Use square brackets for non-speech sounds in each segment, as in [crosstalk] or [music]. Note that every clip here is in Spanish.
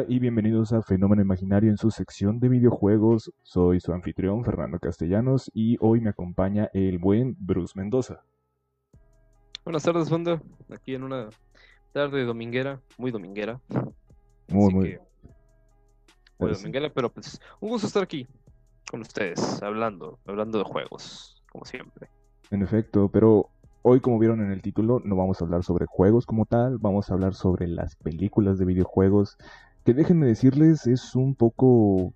Hola y bienvenidos a Fenómeno Imaginario en su sección de videojuegos. Soy su anfitrión Fernando Castellanos y hoy me acompaña el buen Bruce Mendoza. Buenas tardes, fondo. Aquí en una tarde dominguera, muy dominguera. Muy, muy. muy dominguera, pero pues un gusto estar aquí con ustedes, hablando, hablando de juegos, como siempre. En efecto, pero Hoy, como vieron en el título, no vamos a hablar sobre juegos como tal, vamos a hablar sobre las películas de videojuegos, que déjenme decirles, es un poco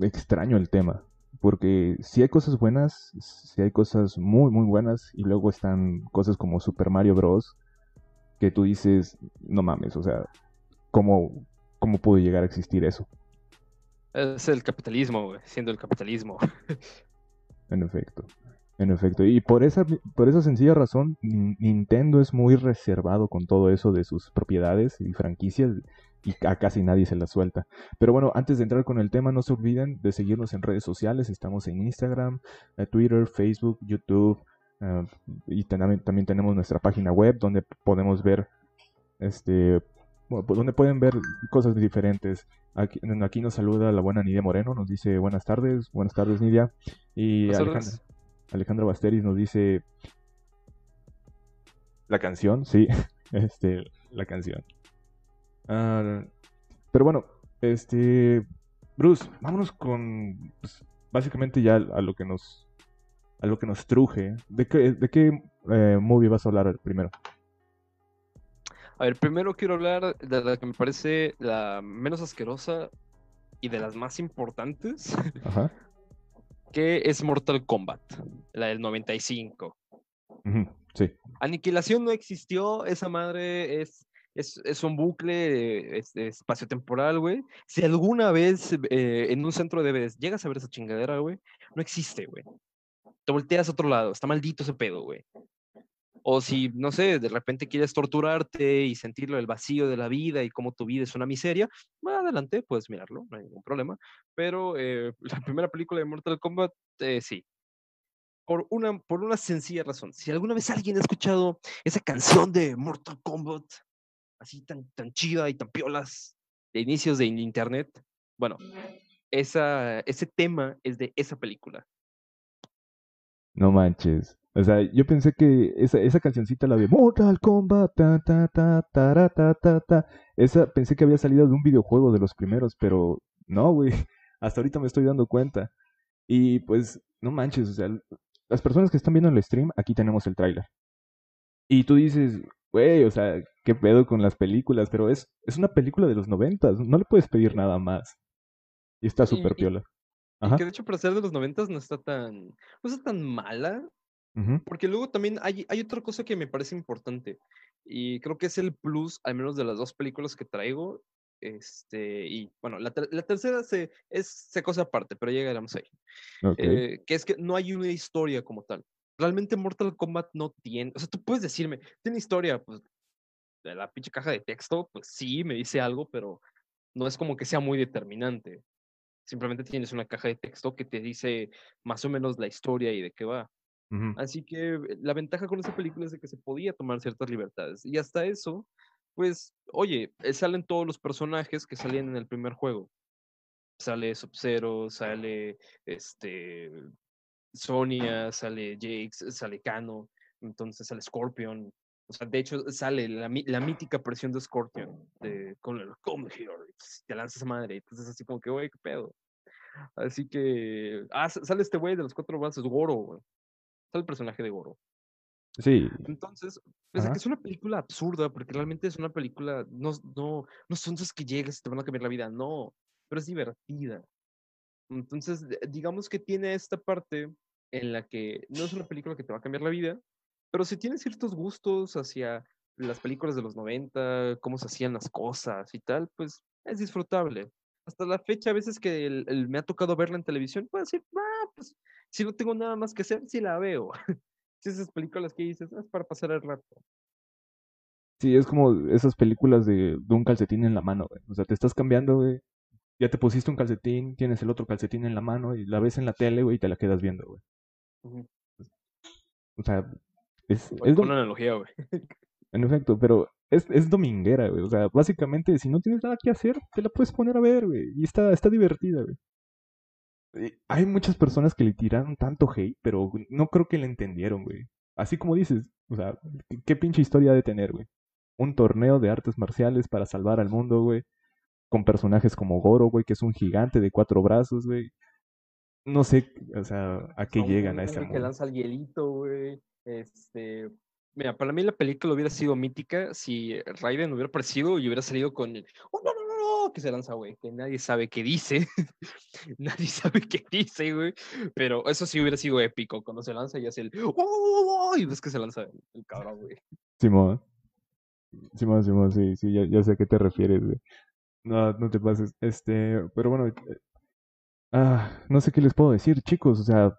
extraño el tema, porque si hay cosas buenas, si hay cosas muy, muy buenas, y luego están cosas como Super Mario Bros., que tú dices, no mames, o sea, ¿cómo, cómo pudo llegar a existir eso? Es el capitalismo, siendo el capitalismo. [laughs] en efecto. En efecto, y por esa, por esa sencilla razón, Nintendo es muy reservado con todo eso de sus propiedades y franquicias y a casi nadie se la suelta. Pero bueno, antes de entrar con el tema, no se olviden de seguirnos en redes sociales. Estamos en Instagram, eh, Twitter, Facebook, YouTube eh, y también tenemos nuestra página web donde podemos ver, este, pues, donde pueden ver cosas diferentes. Aquí, aquí, nos saluda la buena Nidia Moreno, nos dice buenas tardes, buenas tardes Nidia. Y Alejandra. Alejandro Basteris nos dice la canción, sí, [laughs] este, la canción. Ah, pero bueno, este, Bruce, vámonos con, pues, básicamente ya a lo que nos, a lo que nos truje. ¿De qué, de qué eh, movie vas a hablar primero? A ver, primero quiero hablar de la que me parece la menos asquerosa y de las más importantes. Ajá [laughs] que es Mortal Kombat, la del 95. sí. Aniquilación no existió, esa madre es, es, un bucle espacio-temporal, güey. Si alguna vez eh, en un centro de llegas a ver esa chingadera, güey, no existe, güey. Te volteas a otro lado, está maldito ese pedo, güey. O si, no sé, de repente quieres torturarte y sentirlo el vacío de la vida y cómo tu vida es una miseria, bueno, adelante, puedes mirarlo, no hay ningún problema. Pero eh, [laughs] la primera película de Mortal Kombat, eh, sí. Por una, por una sencilla razón. Si alguna vez alguien ha escuchado esa canción de Mortal Kombat, así tan, tan chida y tan piolas, de inicios de internet, bueno, esa, ese tema es de esa película. No manches. O sea, yo pensé que esa, esa cancioncita, la de Mortal Kombat, ta, ta, ta, ta, ta, ta, ta, esa pensé que había salido de un videojuego de los primeros, pero no, güey, [laughs] hasta ahorita me estoy dando cuenta. Y pues, no manches, o sea, las personas que están viendo el stream, aquí tenemos el tráiler. Y tú dices, güey, o sea, qué pedo con las películas, pero es, es una película de los noventas, no le puedes pedir nada más. Y está súper piola. Y que de hecho para ser de los noventas no está tan, no está tan mala. Porque luego también hay, hay otra cosa que me parece importante y creo que es el plus, al menos de las dos películas que traigo. Este, y bueno, la, la tercera se, es se cosa aparte, pero llegaremos ahí. Eh, que es que no hay una historia como tal. Realmente Mortal Kombat no tiene, o sea, tú puedes decirme, tiene historia, pues de la pinche caja de texto, pues sí, me dice algo, pero no es como que sea muy determinante. Simplemente tienes una caja de texto que te dice más o menos la historia y de qué va. Así que la ventaja con esa película es de que se podía tomar ciertas libertades. Y hasta eso, pues, oye, eh, salen todos los personajes que salían en el primer juego. Sale Sub-Zero, sale este Sonia, sale Jake, sale Kano, entonces sale Scorpion. O sea, de hecho, sale la, la mítica presión de Scorpion, de, con el Come here, te lanzas a madre. Entonces, así como que, güey, qué pedo. Así que, ah, sale este güey de los cuatro brazos, Goro, güey el personaje de Goro. Sí. Entonces, pues, es una película absurda, porque realmente es una película, no, no, no son esos que llegas y te van a cambiar la vida, no, pero es divertida. Entonces, digamos que tiene esta parte en la que no es una película que te va a cambiar la vida, pero si tienes ciertos gustos hacia las películas de los 90, cómo se hacían las cosas y tal, pues es disfrutable. Hasta la fecha, a veces que me ha tocado verla en televisión, puedo decir, ah, pues si no tengo nada más que hacer, sí la veo. [laughs] si esas películas que dices, ah, es para pasar el rato. Sí, es como esas películas de, de un calcetín en la mano, güey. O sea, te estás cambiando, güey. Ya te pusiste un calcetín, tienes el otro calcetín en la mano y la ves en la tele, güey, y te la quedas viendo, güey. O sea, es... es una analogía, güey. En efecto, pero es, es dominguera, güey. O sea, básicamente, si no tienes nada que hacer, te la puedes poner a ver, güey. Y está, está divertida, güey. Eh, hay muchas personas que le tiraron tanto hate, pero no creo que le entendieron, güey. Así como dices, o sea, ¿qué, pinche historia de tener, güey? Un torneo de artes marciales para salvar al mundo, güey. Con personajes como Goro, güey, que es un gigante de cuatro brazos, güey. No sé, o sea, a qué llegan a mundo. Que lanza el hielito, güey. Este, Mira, para mí la película hubiera sido mítica si Raiden hubiera aparecido y hubiera salido con el ¡Oh, no, no, no, no! que se lanza, güey, que nadie sabe qué dice. [laughs] nadie sabe qué dice, güey. Pero eso sí hubiera sido épico. Cuando se lanza y hace el ¡Oh, oh, oh! y ves que se lanza el cabrón, güey. Simón. Simón, Simón, sí, sí, ya, ya sé a qué te refieres, güey. No, no te pases. Este, pero bueno, ah, no sé qué les puedo decir, chicos. O sea,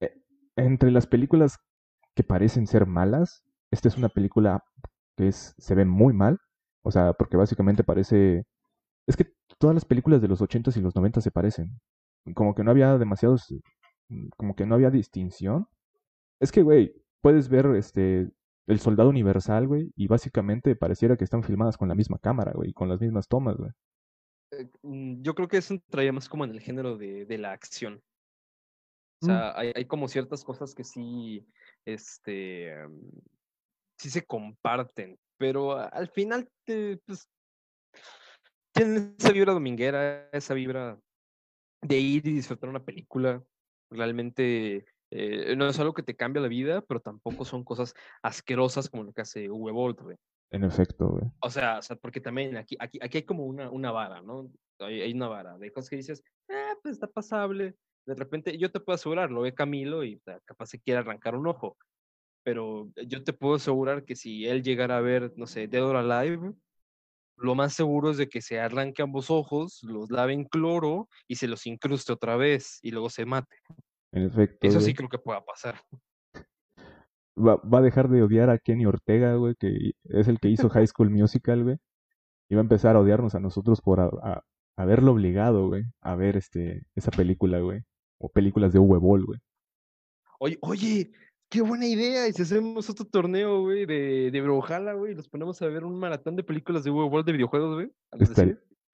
eh, entre las películas que parecen ser malas. Esta es una película que es, se ve muy mal. O sea, porque básicamente parece... Es que todas las películas de los 80s y los 90 se parecen. Como que no había demasiados... Como que no había distinción. Es que, güey, puedes ver este el soldado universal, güey, y básicamente pareciera que están filmadas con la misma cámara, güey, con las mismas tomas, güey. Eh, mm, yo creo que eso traía más como en el género de, de la acción. O mm. sea, hay, hay, como ciertas cosas que sí este, sí se comparten, pero al final te, pues, tienen esa vibra dominguera, esa vibra de ir y disfrutar una película. Realmente eh, no es algo que te cambia la vida, pero tampoco son cosas asquerosas como lo que hace Uwe Bolt, En efecto, güey. O sea, o sea, porque también aquí, aquí, aquí hay como una, una vara, ¿no? Hay, hay, una vara de cosas que dices, eh, pues está pasable, de repente, yo te puedo asegurar, lo ve Camilo y capaz se quiere arrancar un ojo, pero yo te puedo asegurar que si él llegara a ver, no sé, Dead or Alive, lo más seguro es de que se arranque ambos ojos, los lave en cloro y se los incruste otra vez y luego se mate. En efecto. Eso sí creo que pueda pasar. Va, va, a dejar de odiar a Kenny Ortega, güey, que es el que hizo [laughs] High School Musical, güey. Y va a empezar a odiarnos a nosotros por a, haberlo obligado, güey, a ver este, esa película, güey o películas de Uwe Boll, güey. Oye, oye, qué buena idea. Y si hacemos otro torneo, güey, de, de Brojala, güey, los ponemos a ver un maratón de películas de Uwe Boll de videojuegos, güey.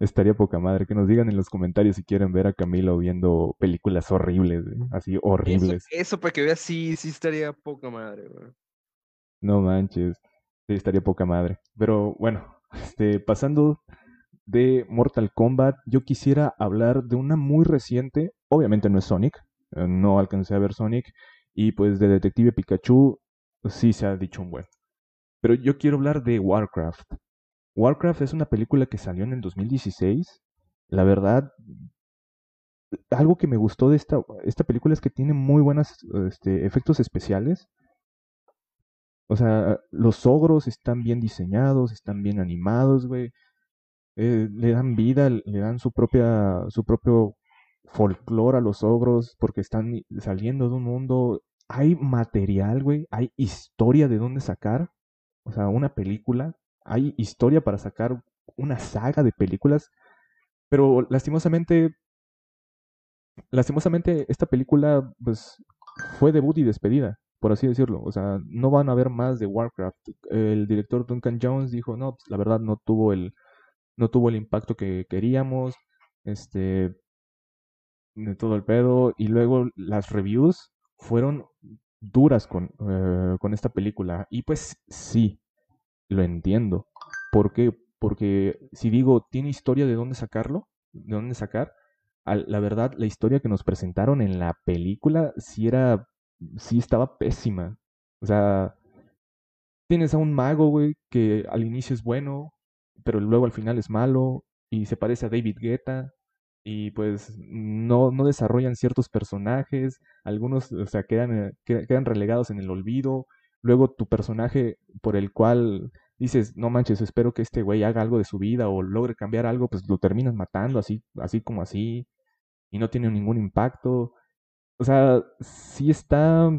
Estaría, poca madre. Que nos digan en los comentarios si quieren ver a Camilo viendo películas horribles. Así horribles. Eso, para que veas, sí, sí estaría poca madre, güey. No manches. Sí, estaría poca madre. Pero bueno, [laughs] este, pasando de Mortal Kombat, yo quisiera hablar de una muy reciente, obviamente no es Sonic, eh, no alcancé a ver Sonic, y pues de Detective Pikachu sí se ha dicho un buen. Pero yo quiero hablar de Warcraft. Warcraft es una película que salió en el 2016. La verdad, algo que me gustó de esta, esta película es que tiene muy buenos este, efectos especiales. O sea, los ogros están bien diseñados, están bien animados, güey. Eh, le dan vida, le dan su propia, su propio folclore a los ogros porque están saliendo de un mundo. Hay material, güey, hay historia de dónde sacar, o sea, una película, hay historia para sacar una saga de películas, pero lastimosamente, lastimosamente esta película, pues, fue debut y despedida, por así decirlo, o sea, no van a ver más de Warcraft. El director Duncan Jones dijo, no, pues, la verdad no tuvo el, no tuvo el impacto que queríamos, este, de todo el pedo, y luego las reviews fueron duras con, eh, con esta película, y pues sí, lo entiendo. ¿Por qué? Porque si digo, tiene historia de dónde sacarlo, de dónde sacar, la verdad, la historia que nos presentaron en la película sí era, sí estaba pésima. O sea, tienes a un mago, güey, que al inicio es bueno, pero luego al final es malo y se parece a David Guetta y pues no, no desarrollan ciertos personajes, algunos o sea, quedan, eh, quedan relegados en el olvido, luego tu personaje por el cual dices, no manches, espero que este güey haga algo de su vida o logre cambiar algo, pues lo terminas matando así, así como así, y no tiene ningún impacto. O sea, sí está.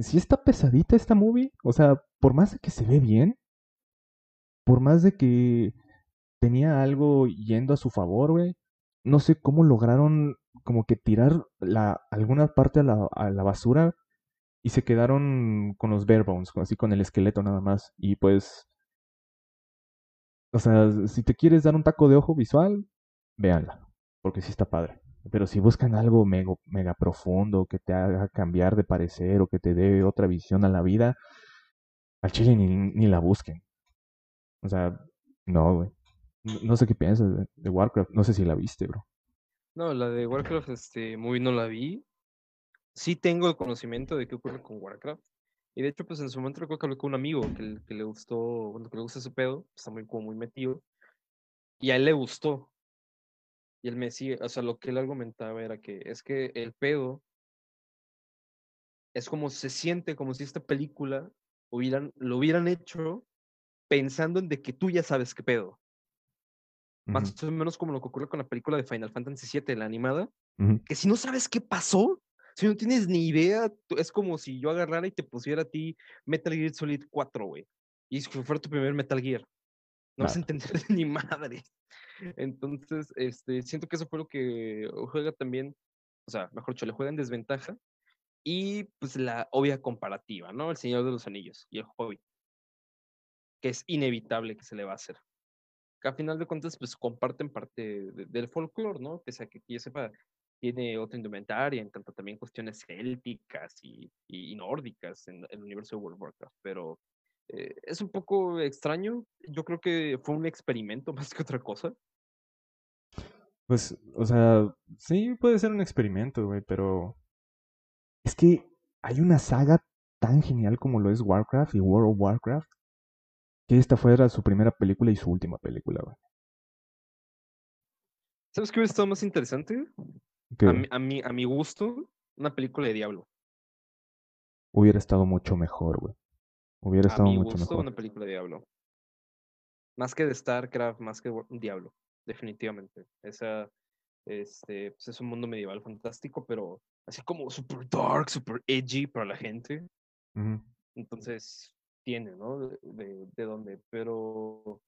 Sí está pesadita esta movie. O sea, por más de que se ve bien, por más de que tenía algo yendo a su favor, güey, no sé cómo lograron como que tirar la, alguna parte a la, a la basura y se quedaron con los bare así con el esqueleto nada más. Y pues O sea, si te quieres dar un taco de ojo visual, véanla, porque sí está padre. Pero si buscan algo mega, mega profundo, que te haga cambiar de parecer o que te dé otra visión a la vida, al chile ni, ni la busquen. O sea, no, güey. No, sé qué piensas de, Warcraft. No sé si la viste, bro. No, la de Warcraft, este, muy no la vi. Sí tengo el conocimiento de qué ocurre con Warcraft. Y de hecho, pues en su momento recuerdo que hablé con un amigo que, que le gustó, bueno, que le gusta ese pedo, está muy, como muy metido. Y a él le gustó. Y él me decía, o sea, lo que él argumentaba era que es que el pedo es como se siente como si esta película hubieran, lo hubieran hecho pensando en de que tú ya sabes qué pedo. Más o menos como lo que ocurre con la película de Final Fantasy VII, la animada, que si no sabes qué pasó, si no tienes ni idea, es como si yo agarrara y te pusiera a ti Metal Gear Solid 4, güey. Y si fuera tu primer Metal Gear. No vas a entender [laughs] ni madre. Entonces, este, siento que eso fue lo que juega también, o sea, mejor dicho, le juega en desventaja. Y pues la obvia comparativa, ¿no? El Señor de los Anillos y el Hobbit. Que es inevitable que se le va a hacer. Que a final de cuentas, pues comparten parte del folclore, ¿no? Pese a que aquí sepa tiene otra indumentaria, en tanto también cuestiones célticas y, nórdicas en, el universo de World of Warcraft, pero eh, es un poco extraño. Yo creo que fue un experimento [laughs] más que otra cosa. Pues, o sea, sí puede ser un experimento, güey, pero es que hay una saga tan genial como lo es Warcraft y World of Warcraft, que esta fuera su primera película y su última película, güey. ¿Sabes qué hubiera estado más interesante? A, mi, a, mi, gusto, una película de Diablo. Hubiera estado mucho mejor, güey. Hubiera estado a mi mucho gusto, una película de Diablo. Más que de StarCraft, más que Diablo, definitivamente. Esa, este, pues es un mundo medieval fantástico, pero así como super dark, super edgy para la gente. Entonces, tiene, ¿no? De, de, dónde, pero...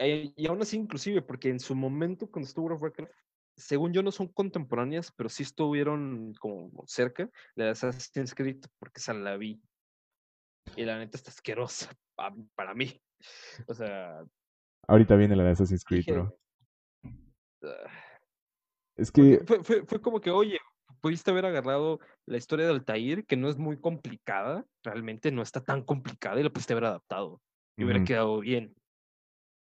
Eh, y aún así, inclusive, porque en su momento, cuando estuvo World of Warcraft, según yo no son contemporáneas, pero sí estuvieron como cerca de Assassin's Creed porque esa la vi. Y la neta está asquerosa [laughs] para mí. O sea. Ahorita viene la de Assassin's Creed, bro. Ah". es que. Fue, fue, fue, como que, oye, pudiste haber agarrado la historia de Altair, que no es muy complicada, realmente no está tan complicada, y la pudiste haber adaptado. Y hubiera quedado bien.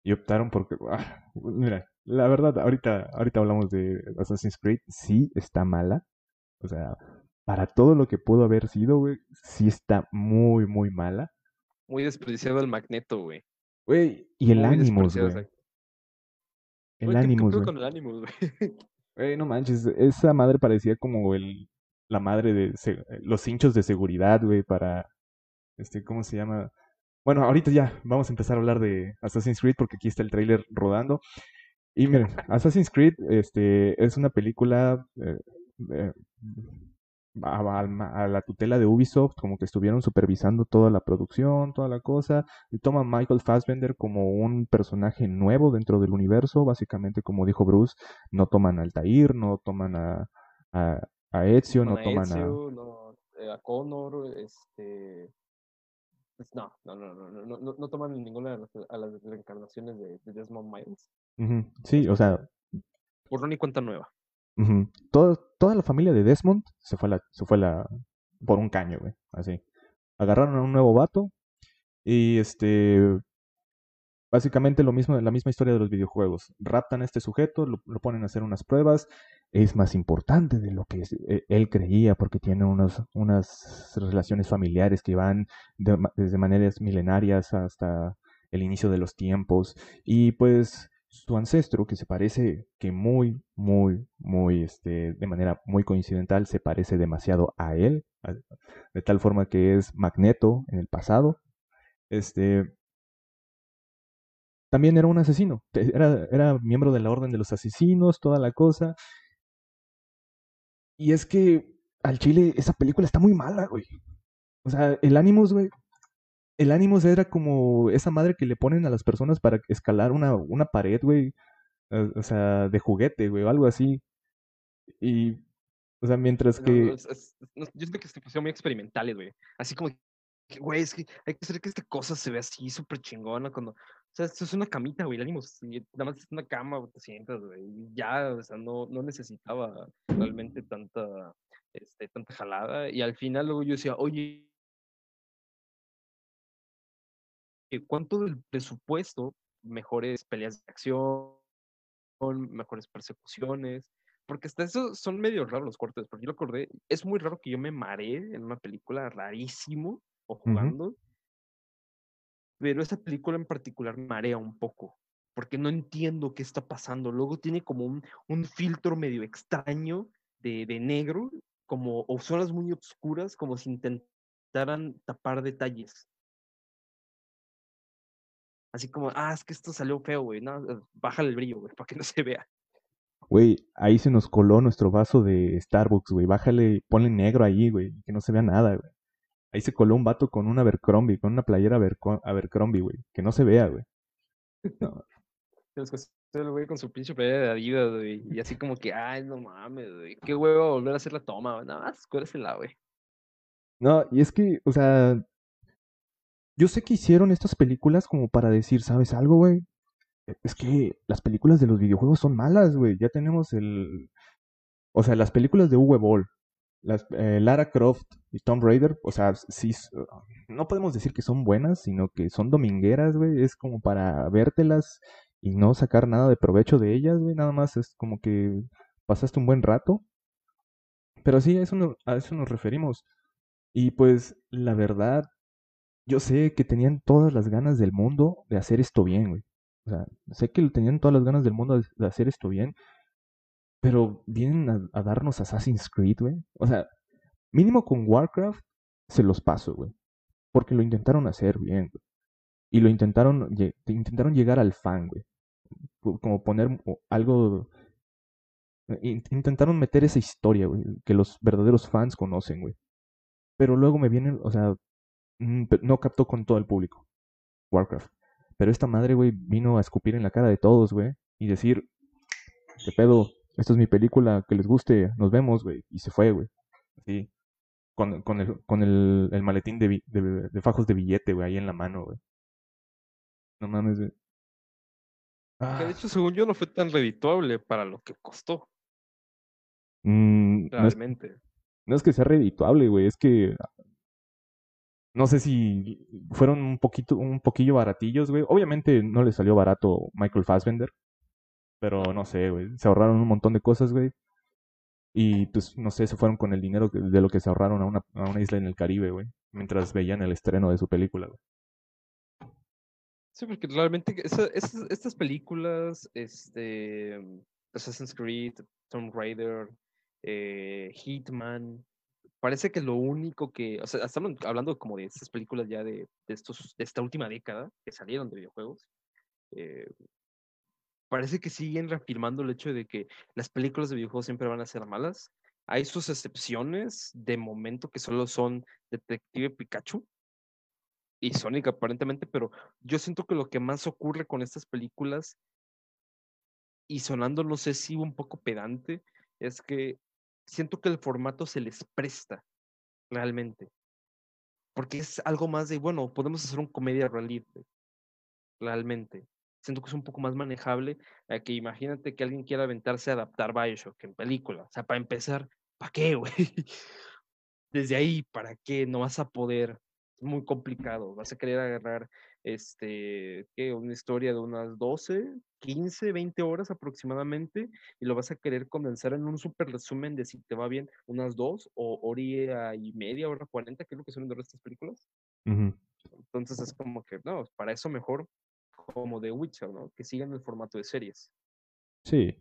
Y optaron porque. Ah, mira, la verdad, ahorita, ahorita hablamos de Assassin's Creed, sí está mala. O sea, para todo lo que pudo haber sido, güey, sí está muy, muy mala. Muy desperdiciado el magneto, güey. Güey, y el Animus, güey. El Animus, güey. con el Animus, güey? [laughs] Güey, no manches, esa madre parecía como el la madre de los hinchos de seguridad, güey, para este, ¿cómo se llama? Bueno, ahorita ya vamos a empezar a hablar de Assassin's Creed porque aquí está el tráiler rodando. Y miren, Assassin's Creed este, es una película eh, eh, a, la tutela de Ubisoft, como que estuvieron supervisando toda la producción, toda la cosa, y toman Michael Fassbender como un personaje nuevo dentro del universo, básicamente como dijo Bruce, no toman a Altair, no toman a, a, Ezio, no, toman a... Eh, a Connor, este... Pues no, no, no, no, no, no, toman ninguna de las, reencarnaciones de Desmond Miles. Sí, o sea. Por ni cuenta nueva. toda la familia de Desmond se fue, la, se fue la, por un caño, güey. Así. Agarraron a un nuevo vato. Y este. Básicamente lo mismo, la misma historia de los videojuegos. Raptan a este sujeto, lo, ponen a hacer unas pruebas. Es más importante de lo que e, él creía porque tiene unos, unas relaciones familiares que van desde maneras milenarias hasta el inicio de los tiempos. Y pues su ancestro, que se parece que muy, muy, muy, este, de manera muy coincidental, se parece demasiado a él, de tal forma que es Magneto en el pasado. Este, también era un asesino, [laughs] era, era miembro de la Orden de los Asesinos, toda la cosa. Y es que al chile esa película está muy mala, güey. O sea, el Animus, güey, el ánimo era como esa madre que le ponen a las personas para escalar una, una pared, güey. O sea, de juguete, güey, o algo así. Y, o sea, mientras que... yo siento que se muy experimentales, güey. Así como, güey, es que hay que hacer que esta cosa se vea así súper chingona cuando... O sea, esto es una camita, güey, el ánimo, nada más es una cama, te sientas, güey, ya, o sea, no, no necesitaba realmente tanta, este, tanta jalada, y al final luego yo decía, oye, ¿cuánto del presupuesto, mejores peleas de acción, mejores persecuciones, porque hasta eso son medio raros los cortes, porque yo lo acordé, es muy raro que yo me maree en una película rarísimo o jugando, pero esa película en particular me marea un poco, porque no entiendo qué está pasando. Luego tiene como un, un filtro medio extraño de, de, negro, como, o zonas muy oscuras, como si intentaran tapar detalles. Así como, ah, es que esto salió feo, güey, no, eh, bájale el brillo, güey, [laughs] para que no se vea. Güey, ahí se nos coló nuestro vaso de Starbucks, güey, bájale, ponle negro ahí, güey, que no se vea nada, güey. Ahí se coló un vato con un Abercrombie, con una playera Abercrombie, güey. Que no se vea, güey. No. el güey con su pinche playera de Adidas, güey. Y así como que, ay, no mames, güey. Qué huevo volver a hacer la toma, güey. Nada más, la, güey. No, y es que, o sea. Yo sé que hicieron estas películas como para decir, ¿sabes algo, güey? Es que las películas de los videojuegos son malas, güey. Ya tenemos el. O sea, las películas de Uwe Ball, las, eh, Lara Croft y Tomb Raider, o sea, sí, no podemos decir que son buenas, sino que son domingueras, güey. Es como para vértelas y no sacar nada de provecho de ellas, güey. Nada más es como que pasaste un buen rato. Pero sí, a eso, a eso nos referimos. Y pues, la verdad, yo sé que tenían todas las ganas del mundo de hacer esto bien, güey. O sea, sé que tenían todas las ganas del mundo de hacer esto bien. Pero vienen a, darnos Assassin's Creed, güey. O sea, mínimo con Warcraft se los paso, güey. Porque lo intentaron hacer bien, güey. Y lo intentaron, intentaron llegar al fan, güey. Como poner algo... Intentaron meter esa historia, güey, que los verdaderos fans conocen, güey. Pero luego me vienen, o sea, no captó con todo el público. Warcraft. Pero esta madre, güey, vino a escupir en la cara de todos, güey. Y decir, ¿qué pedo? esta es mi película, que les guste, nos vemos, güey. Y se fue, güey. Así. Con, con, el, con el, el maletín de, de, de, fajos de billete, güey, ahí en la mano, güey. No mames, güey. De ah. hecho, según yo, no fue tan redituable para lo que costó. Mm, Realmente. No es, que sea redituable, güey, es que no sé si fueron un poquito, un poquillo baratillos, güey. Obviamente no le salió barato Michael Fassbender. Pero no sé, güey. Se ahorraron un montón de cosas, güey. Y pues, no sé, se fueron con el dinero de lo que se ahorraron a una, a una isla en el Caribe, güey. Mientras veían el estreno de su película, güey. Sí, porque realmente estas películas, este, Assassin's Creed, Tomb Raider, eh, Hitman, parece que lo único que, o sea, estamos hablando como de estas películas ya de, de estos, de esta última década que salieron de videojuegos. Eh, parece que siguen reafirmando el hecho de que las películas de videojuegos siempre van a ser malas. Hay sus excepciones de momento que solo son Detective Pikachu y Sonic aparentemente, pero yo siento que lo que más ocurre con estas películas y sonando, no sé si un poco pedante, es que siento que el formato se les presta realmente. Porque es algo más de, bueno, podemos hacer un comedia realmente, realmente siento que es un poco más manejable que imagínate que alguien quiera aventarse a adaptar Bioshock en película. O sea, para empezar, ¿para qué, [laughs] güey? Desde ahí, ¿para qué? No vas a poder. Es muy complicado. Vas a querer agarrar este, ¿qué? una historia de unas 12, 15, 20 horas aproximadamente y lo vas a querer condensar en un super resumen de si te va bien unas dos o hora y media, hora 40, que es lo que son de estas películas. Entonces es como que, no, para eso mejor como de Witcher, ¿no? Que sigan el formato de series. Sí.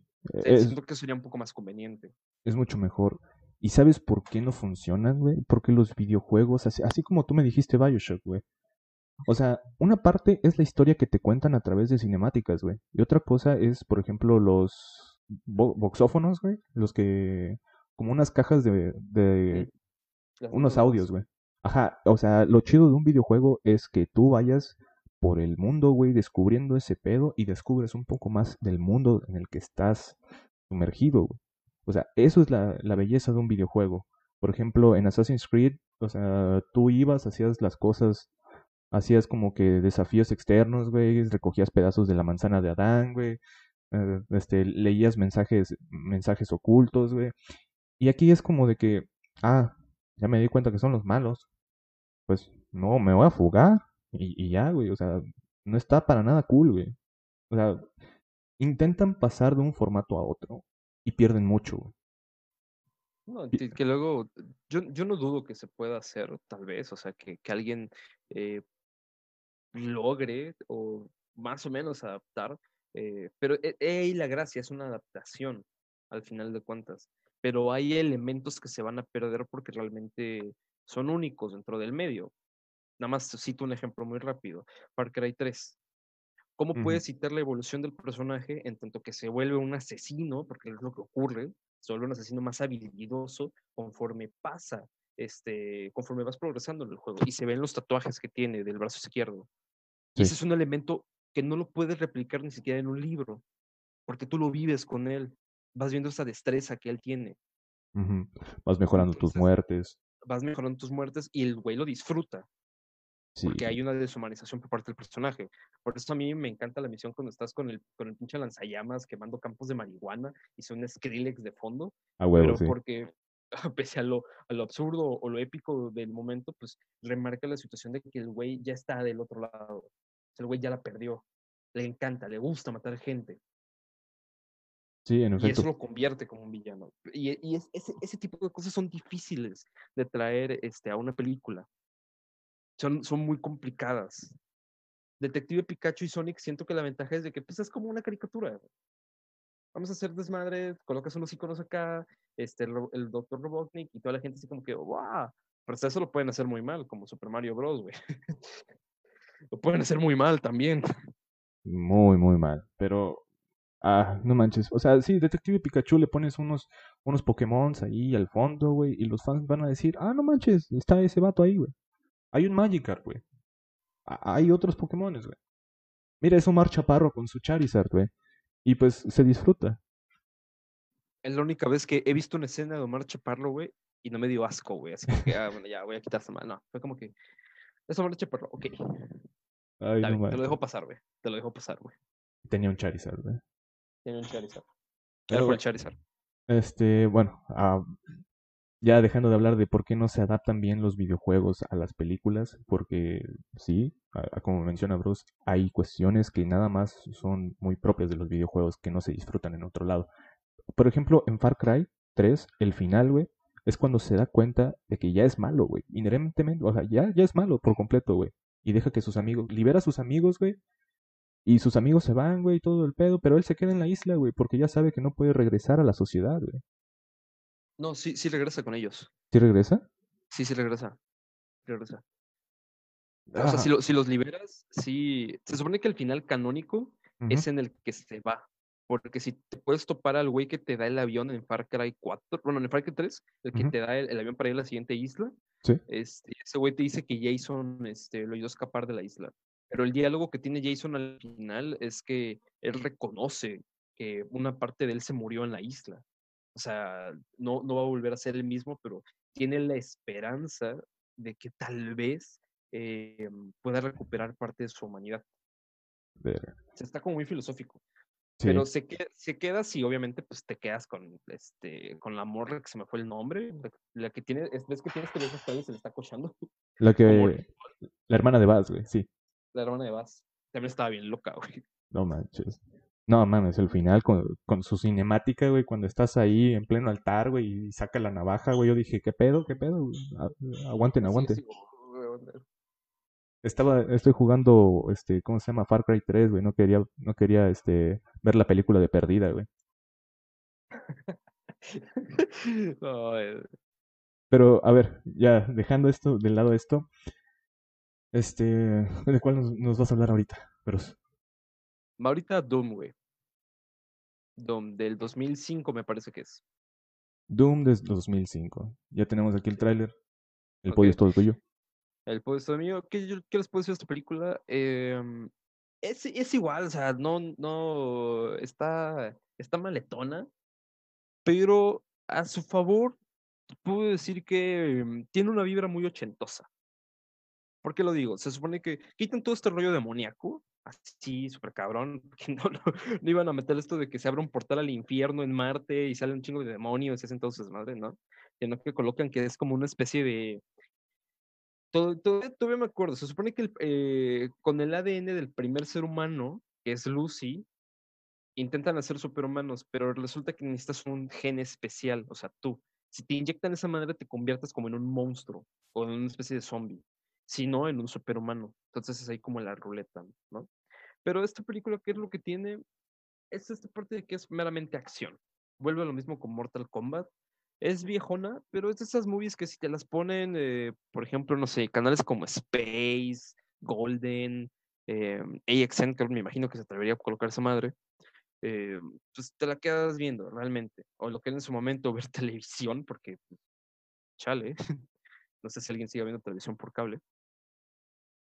es, siento que sería un poco más conveniente. Es mucho mejor. ¿Y sabes por qué no funcionan, güey? Porque los videojuegos, así, así como tú me dijiste Bioshock, güey. O sea, una parte es la historia que te cuentan a través de cinemáticas, güey. Y otra cosa es, por ejemplo, los boxófonos, güey. Los que... Como unas cajas de... de unos audios, güey. Ajá, o sea, lo chido de un videojuego es que tú vayas por el mundo, güey, descubriendo ese pedo y descubres un poco más del mundo en el que estás sumergido, güey. O sea, eso es la, la belleza de un videojuego. Por ejemplo, en Assassin's Creed, o sea, tú ibas, hacías las cosas Hacías como que desafíos externos, güey, recogías pedazos de la manzana de Adán, güey, eh, este, leías mensajes, mensajes ocultos, güey. Y aquí es como de que, ah, ya me di cuenta que son los malos. Pues no, me voy a fugar. Y, y ya, güey, o sea, no está para nada cool, güey. O sea, intentan pasar de un formato a otro y pierden mucho. No, que luego, yo, yo no dudo que se pueda hacer, tal vez, o sea, que, que alguien eh, logre o más o menos adaptar, eh, pero ahí la gracia es una adaptación al final de cuentas, pero hay elementos que se van a perder porque realmente son únicos dentro del medio. Nada más cito un ejemplo muy rápido, Far Cry 3. ¿Cómo puedes citar la evolución del personaje en tanto que se vuelve un asesino, porque es lo que ocurre, se vuelve un asesino más habilidoso conforme pasa, este, conforme vas progresando en el juego y se ven los tatuajes que tiene del brazo izquierdo. Y ese es un elemento que no lo puedes replicar ni siquiera en un libro, porque tú lo vives con él, vas viendo esa destreza que él tiene. Vas mejorando tus muertes. Vas mejorando tus muertes y el güey lo disfruta. Porque hay una deshumanización por parte del personaje. Por eso a mí me encanta la misión cuando estás con el, con el pinche lanzallamas quemando campos de marihuana y son Skrillex de fondo. A huevo, pero porque, [laughs] pese a lo, a lo absurdo o lo épico del momento, pues remarca la situación de que el güey ya está del otro lado. El güey ya la perdió. Le encanta, le gusta matar gente. Sí, en efecto. Y eso lo convierte como un villano. Y, y es, ese, ese, tipo de cosas son difíciles de traer este, a una película son, son muy complicadas. Detective Pikachu y Sonic siento que la ventaja es de que pues, es como una caricatura. Vamos a hacer desmadre, colocas unos iconos acá, este, el, el Dr. Robotnik y toda la gente así como que, ¡wow! Pero eso lo pueden hacer muy mal, como Super Mario Bros, güey. [laughs] lo pueden hacer muy mal también. Muy, muy mal. Pero, ah, no manches. O sea, sí, Detective Pikachu le pones unos, unos Pokémon ahí al fondo, güey, y los fans van a decir, ah, no manches, está ese vato ahí, güey. Hay un Magikarp, güey. Hay otros Pokémon, güey. Mira, es Omar Chaparro con su Charizard, güey. Y pues se disfruta. Es la única vez que he visto una escena de Omar Chaparro, güey, y no me dio asco, güey. Así que, ah, bueno, ya voy a quitar esa mano. No, fue como que, es Omar Chaparro, ok. Ay, no, te lo dejo pasar, güey. Te lo dejo pasar, güey. Tenía un Charizard, güey. Tenía un Charizard. Era por el Charizard. Este, bueno, uh, ya dejando de hablar de por qué no se adaptan bien los videojuegos a las películas, porque sí, como menciona Bruce, hay cuestiones que nada más son muy propias de los videojuegos que no se disfrutan en otro lado. Por ejemplo, en Far Cry 3, el final, güey, es cuando se da cuenta de que ya es malo, güey. Inherentemente, o sea, ya, ya es malo por completo, güey. Y deja que sus amigos, libera a sus amigos, güey. Y sus amigos se van, güey, todo el pedo, pero él se queda en la isla, güey, porque ya sabe que no puede regresar a la sociedad, güey. No, sí, sí regresa con ellos. ¿Sí regresa? Sí, sí regresa. Regresa. O sea, si, si, los liberas, sí. Se supone que el final canónico es en el que se va. Porque si te puedes topar al güey que te da el avión en Far Cry 4, bueno, en Far Cry 3, el que te da el, avión para ir a la siguiente isla, ¿Sí? este, ese güey te dice que Jason este, lo ayudó a escapar de la isla. Pero el diálogo que tiene Jason al final es que él reconoce que una parte de él se murió en la isla. O sea, no, no va a volver a ser el mismo, pero tiene la esperanza de que tal vez eh, pueda recuperar parte de su humanidad. Está como muy filosófico. Pero se, queda, se queda si obviamente pues te quedas con este con la morra que se me fue el nombre, la, que tiene, ves que tienes que ver y se le está cochando. La [laughs] que la hermana de Baz, güey, sí. La hermana de Baz. También estaba bien loca, güey. No manches. No mames, el final con, con su cinemática, güey, cuando estás ahí en pleno altar, güey, y saca la navaja, güey, yo dije, ¿qué pedo? ¿Qué pedo? aguanten, aguanten. Estaba, estoy jugando, este, ¿cómo se llama? Far Cry 3, güey, no quería, no quería, este, ver la película de Perdida, güey. [laughs] Pero, a ver, ya, dejando esto, del lado esto, este, ¿de cuál nos, nos vas a hablar ahorita? Pero... Ahorita Doom, güey. Doom, del 2005 me parece que es. Doom del 2005. Ya tenemos aquí el tráiler. El pollo es todo tuyo. El pollo es todo mío. ¿Qué, les puedo decir de esta película? Em, es, es, igual, o sea, no, no, está, está maletona, pero a su favor puedo decir que em, tiene una vibra muy ochentosa ¿Por qué lo digo? Se supone que quitan todo este rollo demoníaco, así, súper cabrón, [laughs] que no, no, iban a meter esto de que se abra un portal al infierno en Marte y sale un chingo de demonios y hacen todo su madre, ¿no? Sino que colocan que es como una especie de... Todo, todavía me acuerdo, se supone que eh, con el ADN del primer ser humano, que es Lucy, intentan hacer superhumanos, pero resulta que necesitas un gen especial, o sea, tú. Si te inyectan esa manera, te conviertes como en un monstruo o en una especie de zombie, si no en un superhumano. Entonces es ahí como la ruleta, ¿no? Pero esta película, ¿qué es lo que tiene? Es esta parte de que es meramente acción. Vuelve a lo mismo con Mortal Kombat. Es viejona, pero es de esas movies que si te las ponen, eh, por ejemplo, no sé, canales como Space, Golden, eh, AXN, que me imagino que se atrevería a colocar esa madre, eh, pues te la quedas viendo realmente. O lo que era en su momento ver [laughs] televisión, porque pues, chale, [laughs] no sé si alguien sigue viendo televisión por cable.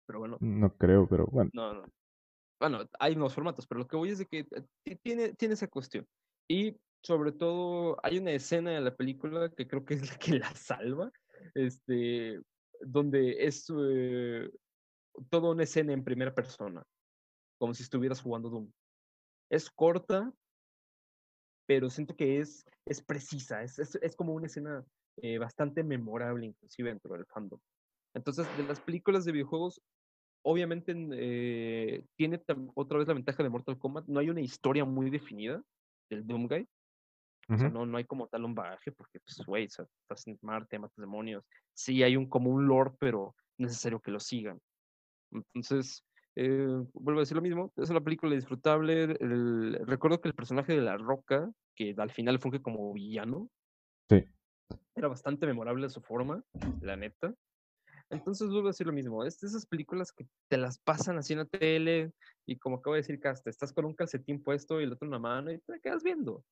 Pero bueno. No creo, pero bueno. No, no. Bueno, hay unos formatos, pero lo que voy es de que eh, tiene, tiene esa cuestión. Y sobre todo, hay una escena de la película que creo que es la que la salva, este, donde es eh, toda una escena en primera persona, como si estuvieras jugando Doom es corta, pero siento que es, es precisa, es, es, como una escena eh, bastante memorable inclusive dentro del fandom. Entonces, de las películas de videojuegos, obviamente eh, tiene otra vez la ventaja de Mortal Kombat, no hay una historia muy definida del Doomguy, o sea, no, no hay como tal un bagaje, porque, pues, güey, estás en Marte, matas demonios. Sí hay un como un lore, pero necesario que lo sigan. Entonces, eh, vuelvo a decir lo mismo, es una película disfrutable. recuerdo que el personaje de La Roca, que al final funge como villano, sí. era bastante memorable su forma, la neta. Entonces vuelvo a decir lo mismo, es de esas películas que te las pasan así en la tele y como acabo de decir Casta, estás con un calcetín puesto y el otro en la mano y te quedas viendo,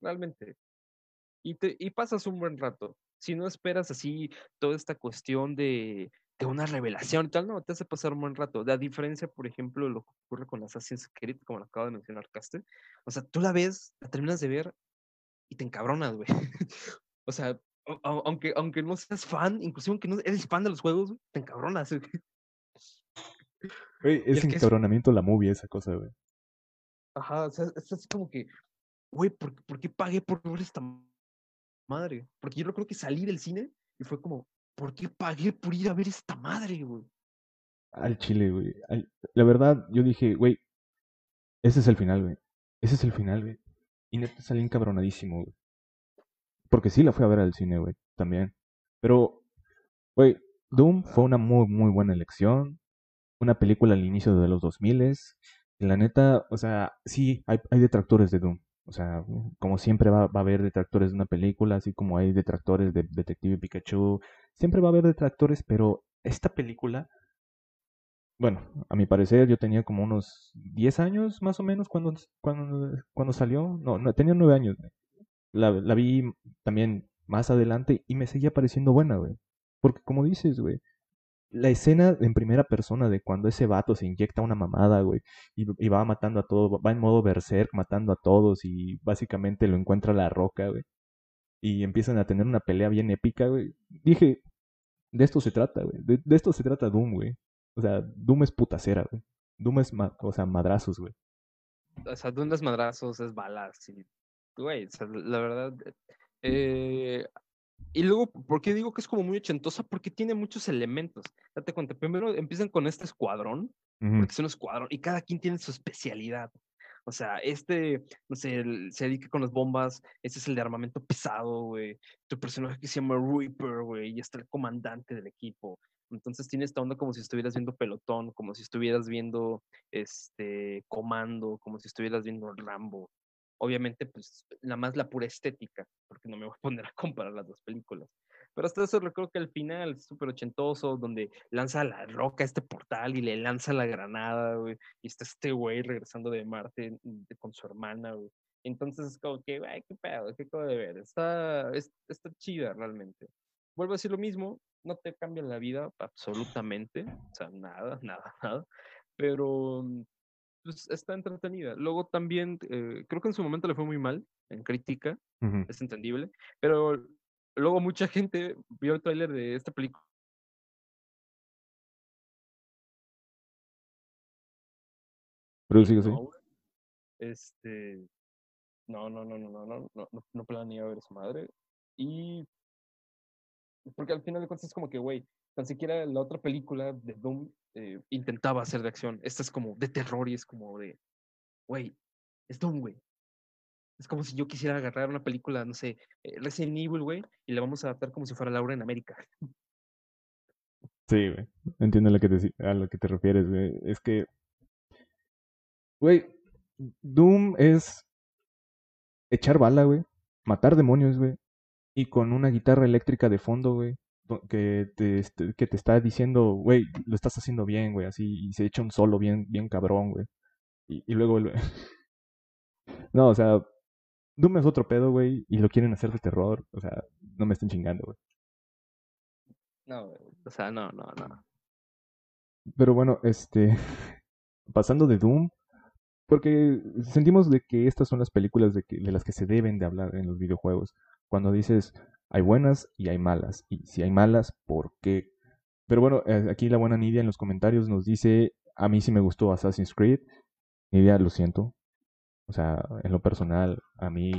realmente. Y, te, y pasas un buen rato. Si no esperas así toda esta cuestión de de una revelación y tal, no, te hace pasar un buen rato. De a diferencia, por ejemplo, lo que ocurre con Assassin's Creed, como lo acaba de mencionar Caste. O sea, tú la ves, la terminas de ver y te encabronas, güey. [laughs] o sea, aunque, aunque no seas fan, inclusive aunque no eres fan de los juegos, te encabronas. Güey, es encabronamiento la movie, esa cosa, güey. Ajá, o sea, es así como que, güey, ¿por, ¿por qué pagué por ver esta madre? Porque yo creo que salí del cine y fue como, ¿por qué pagué por ir a ver esta madre, güey? Al chile, güey. La verdad, yo dije, güey, ese es el final, güey. Ese es el final, güey. Y neta salí encabronadísimo, güey. Porque sí la fui a ver al cine, güey, también. Pero, güey, Doom fue una muy, muy buena elección. Una película al inicio de los 2000 y la neta, o sea, sí, hay, hay detractores de Doom. O sea, como siempre va, va, a haber detractores de una película, así como hay detractores de Detective Pikachu, siempre va a haber detractores, pero esta película, bueno, a mi parecer yo tenía como unos 10 años más o menos cuando, cuando, cuando salió, no, no, tenía 9 años. La, la vi también más adelante y me seguía pareciendo buena, güey. Porque como dices, güey, la escena en primera persona de cuando ese vato se inyecta una mamada, güey, y, va matando a todos, va en modo berserk matando a todos y básicamente lo encuentra la roca, güey. Y empiezan a tener una pelea bien épica, güey. Dije, de esto se trata, güey. De, esto se trata Doom, güey. O sea, Doom es putacera, güey. Doom es, o sea, madrazos, güey. O sea, Doom es madrazos, es balas, y, güey, o sea, la verdad, eh, y luego, ¿por qué digo que es como muy ochentosa? Porque tiene muchos elementos. Date cuenta, primero empiezan con este escuadrón, porque es un escuadrón, y cada quien tiene su especialidad. O sea, este, no sé, se dedica con las bombas, este es el de armamento pesado, güey. Tu personaje que se llama Reaper, güey, y está el comandante del equipo. Entonces tiene esta onda como si estuvieras viendo pelotón, como si estuvieras viendo este comando, como si estuvieras viendo Rambo obviamente, pues, la más la pura estética, porque no me voy a [laughs] poner a comparar las dos películas. Pero hasta eso recuerdo que el final súper ochentoso, donde lanza la roca este portal y le lanza la granada, güey, y está este güey regresando de Marte con su hermana, güey. Entonces es como que, ay, qué pedo, qué acabo de ver. Está, está chida realmente. Vuelvo a decir lo mismo, no te cambia la vida absolutamente, o sea, nada, [laughs] nada, nada. Pero pues, está entretenida. Luego también, eh, creo que en su momento le fue muy mal, en crítica, uh -huh. es entendible, pero luego mucha gente vio el tráiler de esta película. Pero sí, sí. Este, no, no, no, no, no, no, no, no planea ver a su madre. Y porque al final de cuentas es como que, güey, tan siquiera la otra película de Doom eh, intentaba hacer de acción. Esta es como de terror y es como de, güey, es Doom, güey. Es como si yo quisiera agarrar una película, no sé, eh, Resident Evil, güey, y la vamos a adaptar como si fuera Laura en América. Sí, güey. Entiendo a lo que te, refieres, güey. Es que, güey, Doom es echar bala, güey. Matar demonios, güey. Y con una guitarra eléctrica de fondo, güey. Que te, este, que te está diciendo, güey, lo estás haciendo bien, güey. Así, y se echa un solo bien, bien cabrón, güey. Y, y luego... [laughs] no, o sea, Doom es otro pedo, güey. Y lo quieren hacer de terror. O sea, no me estén chingando, güey. No, o sea, no, no, no. Pero bueno, este... [laughs] Pasando de Doom, porque sentimos de que estas son las películas de, que, de las que se deben de hablar en los videojuegos. Cuando dices, hay buenas y hay malas. Y si hay malas, ¿por qué? Pero bueno, eh, aquí la buena Nidia en los comentarios nos dice, a mí sí me gustó Assassin's Creed. Nidia, lo siento. O sea, en lo personal, a mí,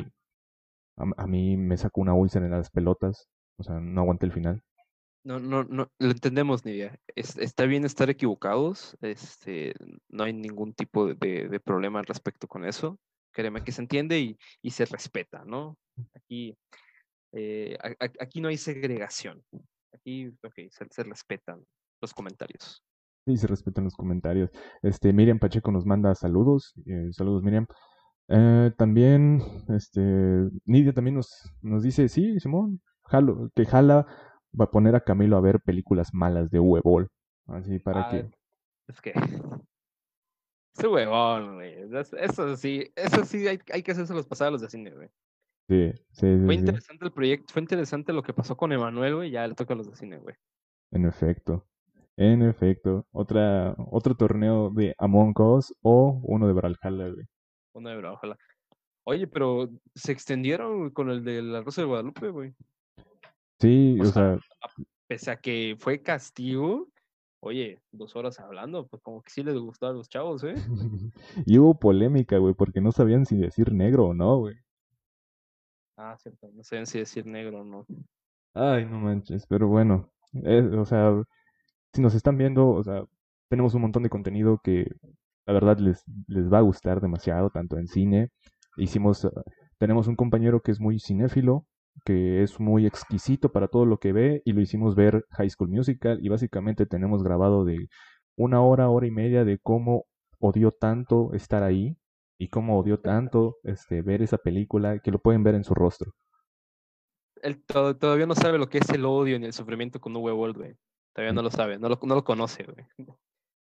a, mí me sacó una úlcera en las pelotas. O sea, no aguanté el final. No, no, no, lo entendemos, Nidia. está bien estar equivocados, este, no hay ningún tipo de, problema al respecto con eso. Créeme que se entiende y se respeta, ¿no? Aquí, eh, aquí no hay segregación. Aquí, se, respetan los comentarios. Sí, se respetan los comentarios. Este, Miriam Pacheco nos manda saludos. Eh, saludos, Miriam. Eh, también, este, Nidia también nos, nos dice, sí, Simón, jalo, que jala va a poner a Camilo a ver películas malas de huevol. Así para que. Es que. [laughs] Es huevón, güey. Eso sí, eso sí hay, hay que hacerse los pasados de cine, güey. Sí, sí, Fue interesante el proyecto, fue interesante lo que pasó con Emanuel, güey, ya le toca a los de cine, güey. En efecto. En efecto. Otra, otro torneo de Among Us o uno de Brawlhalla, güey. Uno de Brawlhalla. Oye, pero se extendieron con el de la Rosa de Guadalupe, güey. Sí, o, sea, Pese a que fue castigo, oye, dos horas hablando, pues como que sí les gustó a los chavos, ¿eh? [laughs] y hubo polémica, güey, porque no sabían si decir negro o no, güey. Ah, cierto, no sabían si decir negro o no. Ay, no manches, pero bueno, o sea, si nos están viendo, o sea, tenemos un montón de contenido que la verdad les, les va a gustar demasiado, tanto en cine. Hicimos, tenemos un compañero que es muy cinéfilo, que es muy exquisito para todo lo que ve y lo hicimos ver High School Musical y básicamente tenemos grabado de una hora, hora y media de cómo odió tanto estar ahí y cómo odió tanto este, ver esa película que lo pueden ver en su rostro. Él todavía no sabe lo que es el odio ni el sufrimiento con Uwe World, güey. Todavía no lo sabe, no lo, no lo conoce, güey.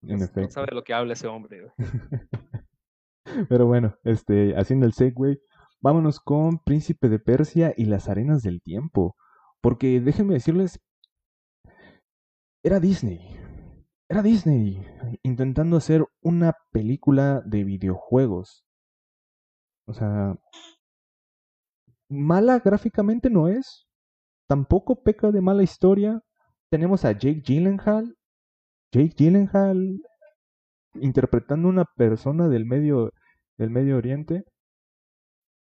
En no, efecto. no sabe lo que habla ese hombre, güey. [laughs] Pero bueno, este, haciendo el segue, vámonos con Príncipe de Persia y las arenas del tiempo. Porque déjenme decirles, era Disney. Era Disney intentando hacer una película de videojuegos. O sea, mala gráficamente no es. Tampoco peca de mala historia. Tenemos a Jake Gyllenhaal. Jake Gyllenhaal interpretando una persona del medio del Medio Oriente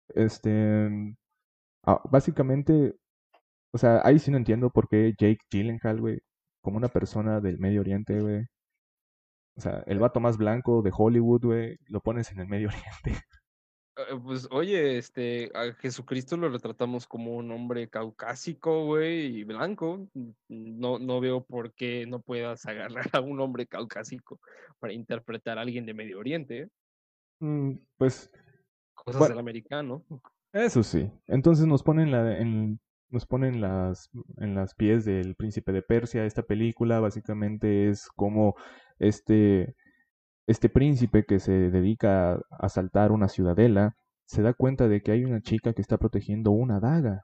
este, ah, básicamente, o sea, ahí sí no entiendo por qué Jake Gyllenhaal, güey, como una persona del Medio Oriente, güey. O sea, el vato más blanco de Hollywood, güey, lo pones en el Medio [laughs] Oriente. Eh, pues oye, este, a Jesucristo lo retratamos como un hombre caucásico, güey, y blanco. No, no veo por qué no puedas agarrar a un hombre caucásico para interpretar a alguien de Medio Oriente. Mm, pues Cosas del americano. Eso sí. Entonces nos ponen la, en, nos ponen las en las pies del príncipe de Persia. Esta película básicamente es como este este príncipe que se dedica a asaltar una ciudadela se da cuenta de que hay una chica que está protegiendo una daga.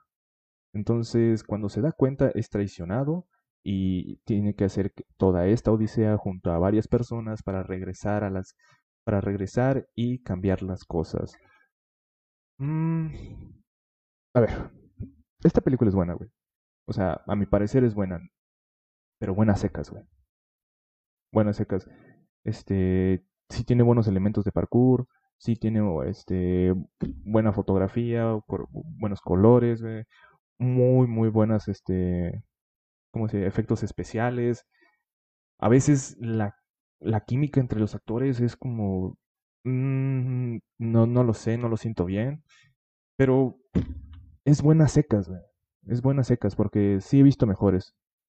Entonces, cuando se da cuenta es traicionado y tiene que hacer toda esta odisea junto a varias personas para regresar a las para regresar y cambiar las cosas. Mm, a ver, esta película es buena, güey. O sea, a mi parecer es buena. Pero buenas secas, güey. Buenas secas. Este. sí tiene buenos elementos de parkour, sí tiene este, buena fotografía, buenos colores, muy, muy buenas, este, ¿cómo se Efectos especiales. A veces la, la química entre los actores es como, mm, no, no lo sé, no lo siento bien, pero es buenas secas, Es buenas secas porque sí he visto mejores.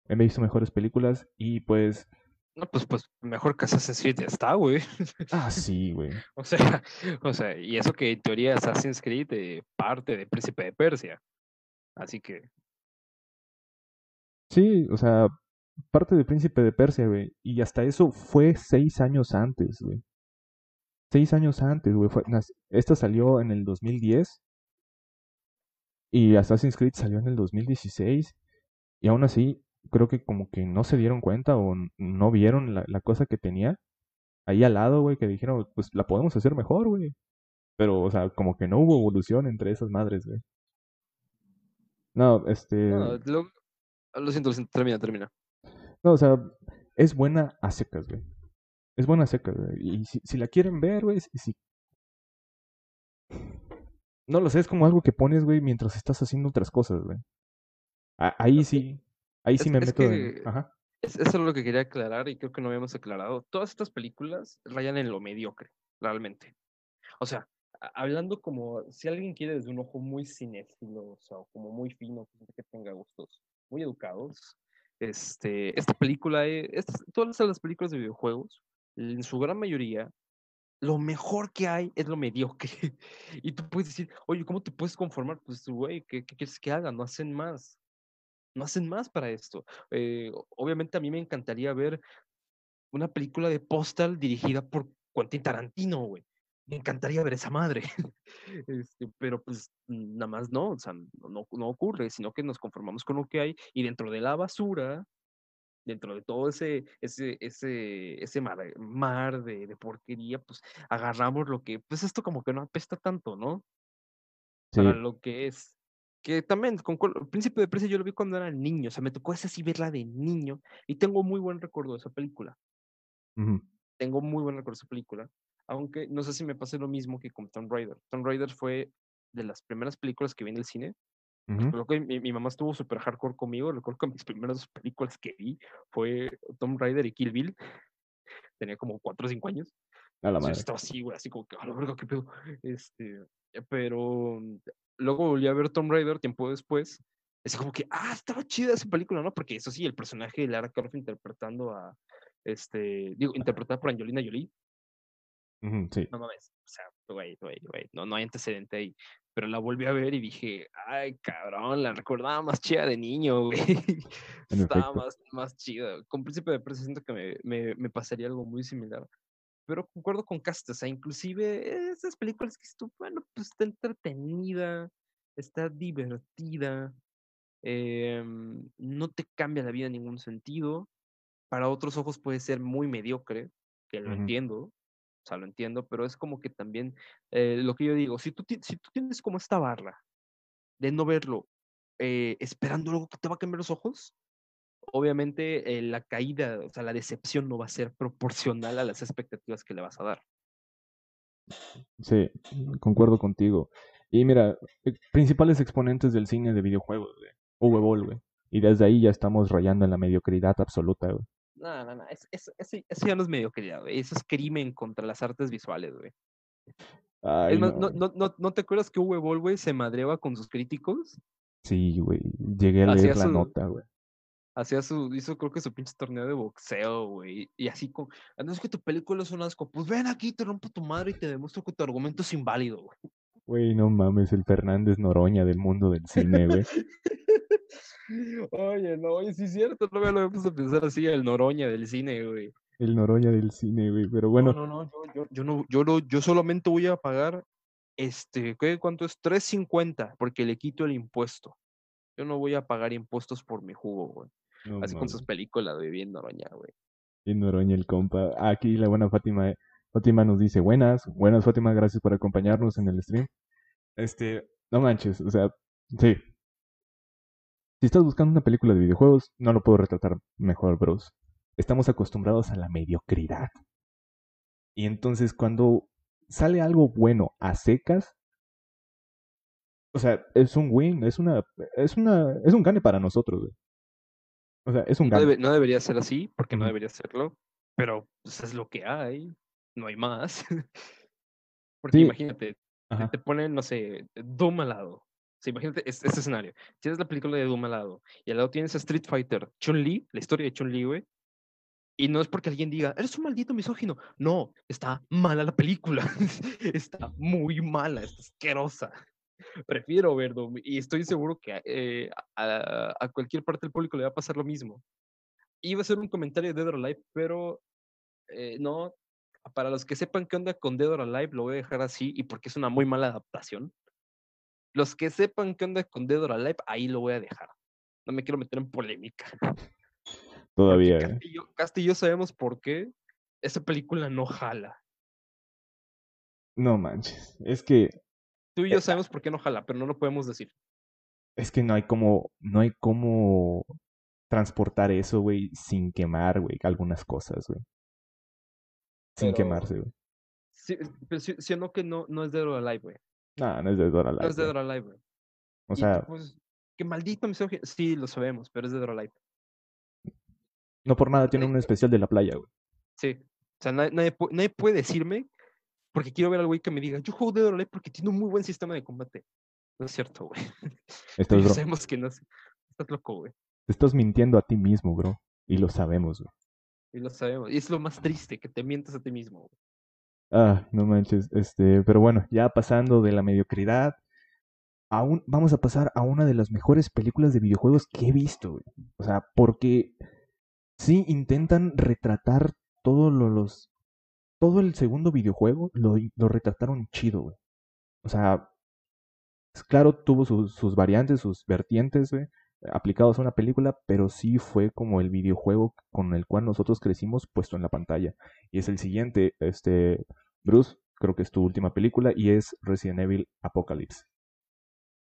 He visto mejores películas y pues no, pues, pues mejor que Assassin's Creed ya está, güey. Ah, [laughs] sí, güey. o sea, [laughs] o sea, y eso que en teoría Assassin's Creed de parte de Príncipe de Persia. Así que. Sí, o sea, parte de Príncipe de Persia, güey. Y hasta eso fue seis años antes, güey. Seis años antes, güey. Esta salió en el 2010. Y Assassin's Creed salió en el 2016. Y aún así, creo que como que no se dieron cuenta o no vieron la, la cosa que tenía ahí al lado, güey, que dijeron, pues la podemos hacer mejor, güey. Pero, o sea, como que no hubo evolución entre esas madres, güey. No, este... No, lo, lo, siento, termina, termina. No, o sea, es buena a secas, güey. Es buena a secas, güey. Y si, si la quieren ver, güey, si... No lo sé, es como algo que pones, güey, mientras estás haciendo otras cosas, güey. Ahí sí, Ahí sí me meto en... Ajá. Es, eso es lo que quería aclarar y creo que no habíamos aclarado. Todas estas películas rayan en lo mediocre, realmente. O sea, hablando como si alguien quiere desde un ojo muy cinéfilo, o sea, como muy fino, que tenga gustos muy educados, este, esta película, es, todas las películas de videojuegos, en su gran mayoría, lo mejor que hay es lo mediocre. [laughs] Y tú puedes decir, oye, ¿cómo te puedes conformar? Pues, güey, ¿qué, ¿qué, quieres que haga? No hacen más no hacen más para esto. Eh, obviamente a mí me encantaría ver una película de Postal dirigida por Quentin Tarantino, güey. Me encantaría ver esa madre. [laughs] Este, pero pues nada más no, o sea, no, no ocurre, sino que nos conformamos con lo que hay y dentro de la basura, dentro de todo ese, ese, ese, ese mar, mar de, de, porquería, pues agarramos lo que, pues esto como que no apesta tanto, ¿no? Para lo que es. Que también, con el Príncipe de Precio yo lo vi cuando era niño, o sea, me tocó esa sí verla de niño y tengo muy buen recuerdo de esa película. Tengo muy buen recuerdo de esa película, aunque no sé si me pase lo mismo que con Tomb Raider. Tomb Raider fue de las primeras películas que vi en el cine. Creo que mi, mamá estuvo súper hardcore conmigo. Recuerdo que mis primeras [laughs] películas que vi fue Tomb Raider y Kill Bill. Tenía como 4 o 5 años. A la madre. estaba así, güey, así como que, a la verga, qué pedo. Este, pero luego volví a ver Tomb Raider tiempo después. Es como que, ah, estaba chida esa película, ¿no? Porque eso sí, el personaje de Lara Croft interpretando a, este, digo, interpretada por Angelina Jolie. sí. No mames, o sea, güey, güey, güey, no, no hay antecedente ahí. Pero la volví a ver y dije, ay, cabrón, la recordaba más chida de niño, güey. [laughs] Estaba más, más chida. Con Príncipe de Precio siento que me, me, me pasaría algo muy similar pero concuerdo con Cast, o sea, inclusive esas películas que tú, bueno, pues está entretenida, está divertida, em, no te cambia la vida en ningún sentido, para otros ojos puede ser muy mediocre, que lo entiendo, o sea, lo entiendo, pero es como que también eh, lo que yo digo, si tú, si tú tienes como esta barra de no verlo, eh, esperando algo que te va a cambiar los ojos, obviamente eh, la caída, o sea, la decepción no va a ser proporcional a las expectativas que le vas a dar. Sí, concuerdo contigo. Y mira, eh, principales exponentes del cine de videojuegos, güey. Uwe Boll, güey. Y desde ahí ya estamos rayando en la mediocridad absoluta, güey. No, no, no. Es, eso ya no es mediocridad, güey. Eso es crimen contra las artes visuales, güey. no. No, no, no, te acuerdas que Uwe Boll, güey, se madreaba con sus críticos? Sí, güey. Llegué a leer la nota, güey hacía su, hizo creo que su pinche torneo de boxeo, güey. Y así como, ah, no es que tu película es un asco, pues ven aquí, te rompo tu madre y te demuestro que tu argumento es inválido, güey. Güey, no mames, el Fernández Noroña del mundo del cine, güey. [laughs] oye, no, oye, sí es cierto, no me lo he puesto a pensar así, el Noroña del cine, güey. El Noroña del cine, güey, pero bueno. No, no, no, yo, yo, no, yo, no, yo solamente voy a pagar, este, ¿qué, ¿cuánto es? 3.50, porque le quito el impuesto. Yo no voy a pagar impuestos por mi jugo, güey. Así con sus películas de bien Noroña, güey. Bien Noroña el compa. Aquí la buena Fátima, Fátima nos dice, buenas, buenas Fátima, gracias por acompañarnos en el stream. Este, no manches, o sea, sí. Si estás buscando una película de videojuegos, no lo puedo retratar mejor, bros. Estamos acostumbrados a la mediocridad. Y entonces cuando sale algo bueno a secas, o sea, es un win, es una, es una, es un gane para nosotros, güey. O sea, es un gane. No, debería ser así, porque no debería serlo, pero pues, es lo que hay, no hay más. [laughs] porque imagínate, te, ponen, no sé, Doom al lado. imagínate este, escenario. Tienes la película de Doom al lado, y al lado tienes a Street Fighter, Chun-Li, la historia de Chun-Li, güey, y no es porque alguien diga, eres un maldito misógino. No, está mala la película. [laughs] está muy mala, está asquerosa. Prefiero verlo y estoy seguro que eh, a, cualquier parte del público le va a pasar lo mismo. Iba a ser un comentario de Dead or Alive, pero eh, no. Para los que sepan qué onda con Dead or Alive, lo voy a dejar así y porque es una muy mala adaptación. Los que sepan qué onda con Dead or Alive, ahí lo voy a dejar. No me quiero meter en polémica. [laughs] Todavía. ¿eh? Castillo, Castillo sabemos por qué esa película no jala. No manches. Es que. Tú y yo sabemos por qué no jala, pero no lo podemos decir. Es que no hay como. No hay como transportar eso, güey, sin quemar, güey, algunas cosas, güey. Sin quemarse, güey. Sí, pero si, no que no, no es de Dora Live, güey. No, no es de Dora Live. No es de Dora Live, güey. O sea. Pues, que maldito misógino. Sí, lo sabemos, pero es de Dora Live. No por nada tiene un especial de la playa, güey. Sí. O sea, nadie, puede decirme, porque quiero ver al güey que me diga, yo juego de Live porque tiene un muy buen sistema de combate. No es cierto, güey. [laughs] Estás, sabemos que no es... Estás loco, güey. Te estás mintiendo a ti mismo, bro. Y lo sabemos, güey. Y lo sabemos. Y es lo más triste, que te mientas a ti mismo. Ah, no manches. Este, pero bueno, ya pasando de la mediocridad, aún vamos a pasar a una de las mejores películas de videojuegos que he visto. O sea, porque sí intentan retratar todos los. Todo el segundo videojuego lo, lo retrataron chido. O sea, claro, tuvo sus, sus variantes, sus vertientes, güey, aplicados a una película, pero sí fue como el videojuego con el cual nosotros crecimos puesto en la pantalla. Y es el siguiente, este, Bruce, creo que es tu última película, y es Resident Evil Apocalypse.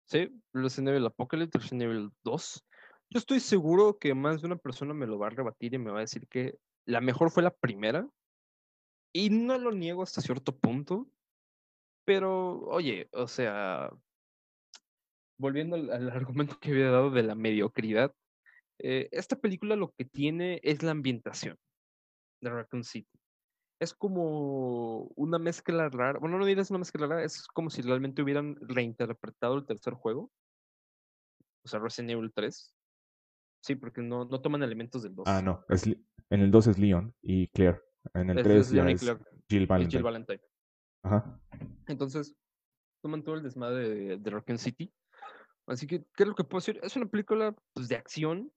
Sí, Resident Evil Apocalypse, Resident Evil 2. Yo estoy seguro que más de una persona me lo va a rebatir y me va a decir que la mejor fue la primera. Y no lo niego hasta cierto punto. Pero, oye, o sea, volviendo al, argumento que había dado de la mediocridad, eh, esta película lo que tiene es la ambientación de Raccoon City. Es como una mezcla rara, bueno, no digas una mezcla rara, es como si realmente hubieran reinterpretado el tercer juego, o sea, Resident Evil 3, Sí, porque no, no toman elementos del 2. Ah, no. Es, en el 2 es Leon y Claire. En el 3 ya es Jill Valentine. Jill Valentine. Ajá. Entonces, toman todo el desmadre de, de Rock City. Así que, ¿qué es lo que puedo decir? Es una película pues, de acción,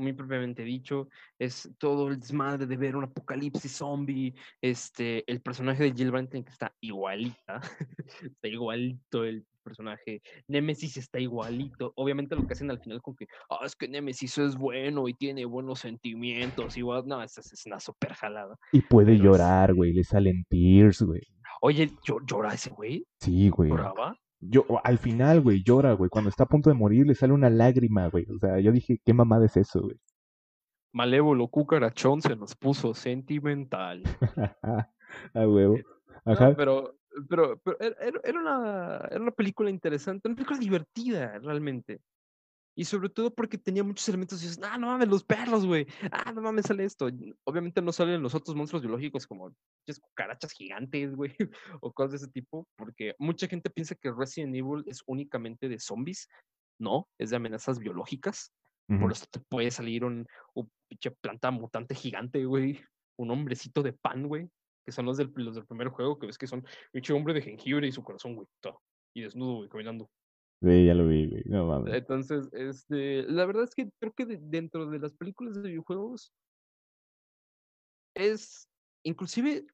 muy propiamente dicho. Es todo el desmadre de ver un apocalipsis zombie. Este, el personaje de Jill que está igualita. [laughs] está igualito el personaje. Nemesis está igualito. Obviamente lo que hacen al final con que, ah, es que Nemesis es bueno y tiene buenos sentimientos. Igual, no, esa es una super jalada. Y puede llorar, güey. Le salen tears, güey. Oye, ¿llora ese güey? Sí, güey. ¿Lloraba? Yo, al final, güey, llora, güey. Cuando está a punto de morir, le sale una lágrima, güey. O sea, yo dije, ¿qué mamada es eso, güey? Malévolo cucarachón se nos puso sentimental. [laughs] a huevo. Ajá. pero pero, pero era, una, era una película interesante, una película divertida realmente. Y sobre todo porque tenía muchos elementos y dices, ah, no mames, los perros, güey. Ah, no mames, sale esto. Obviamente no salen los otros monstruos biológicos como cucarachas gigantes, güey, [laughs] o cosas de ese tipo, porque mucha gente piensa que Resident Evil es únicamente de zombies. No, es de amenazas biológicas. Por eso te puede salir un, un pinche planta mutante gigante, güey. Un hombrecito de pan, güey que son los del, los del primer juego, que ves que son un hombre de jengibre y su corazón, güey, y desnudo, güey, caminando. Sí, ya lo vi, güey, no mames. Entonces, este, la verdad es que creo que dentro de las películas de videojuegos es, inclusive,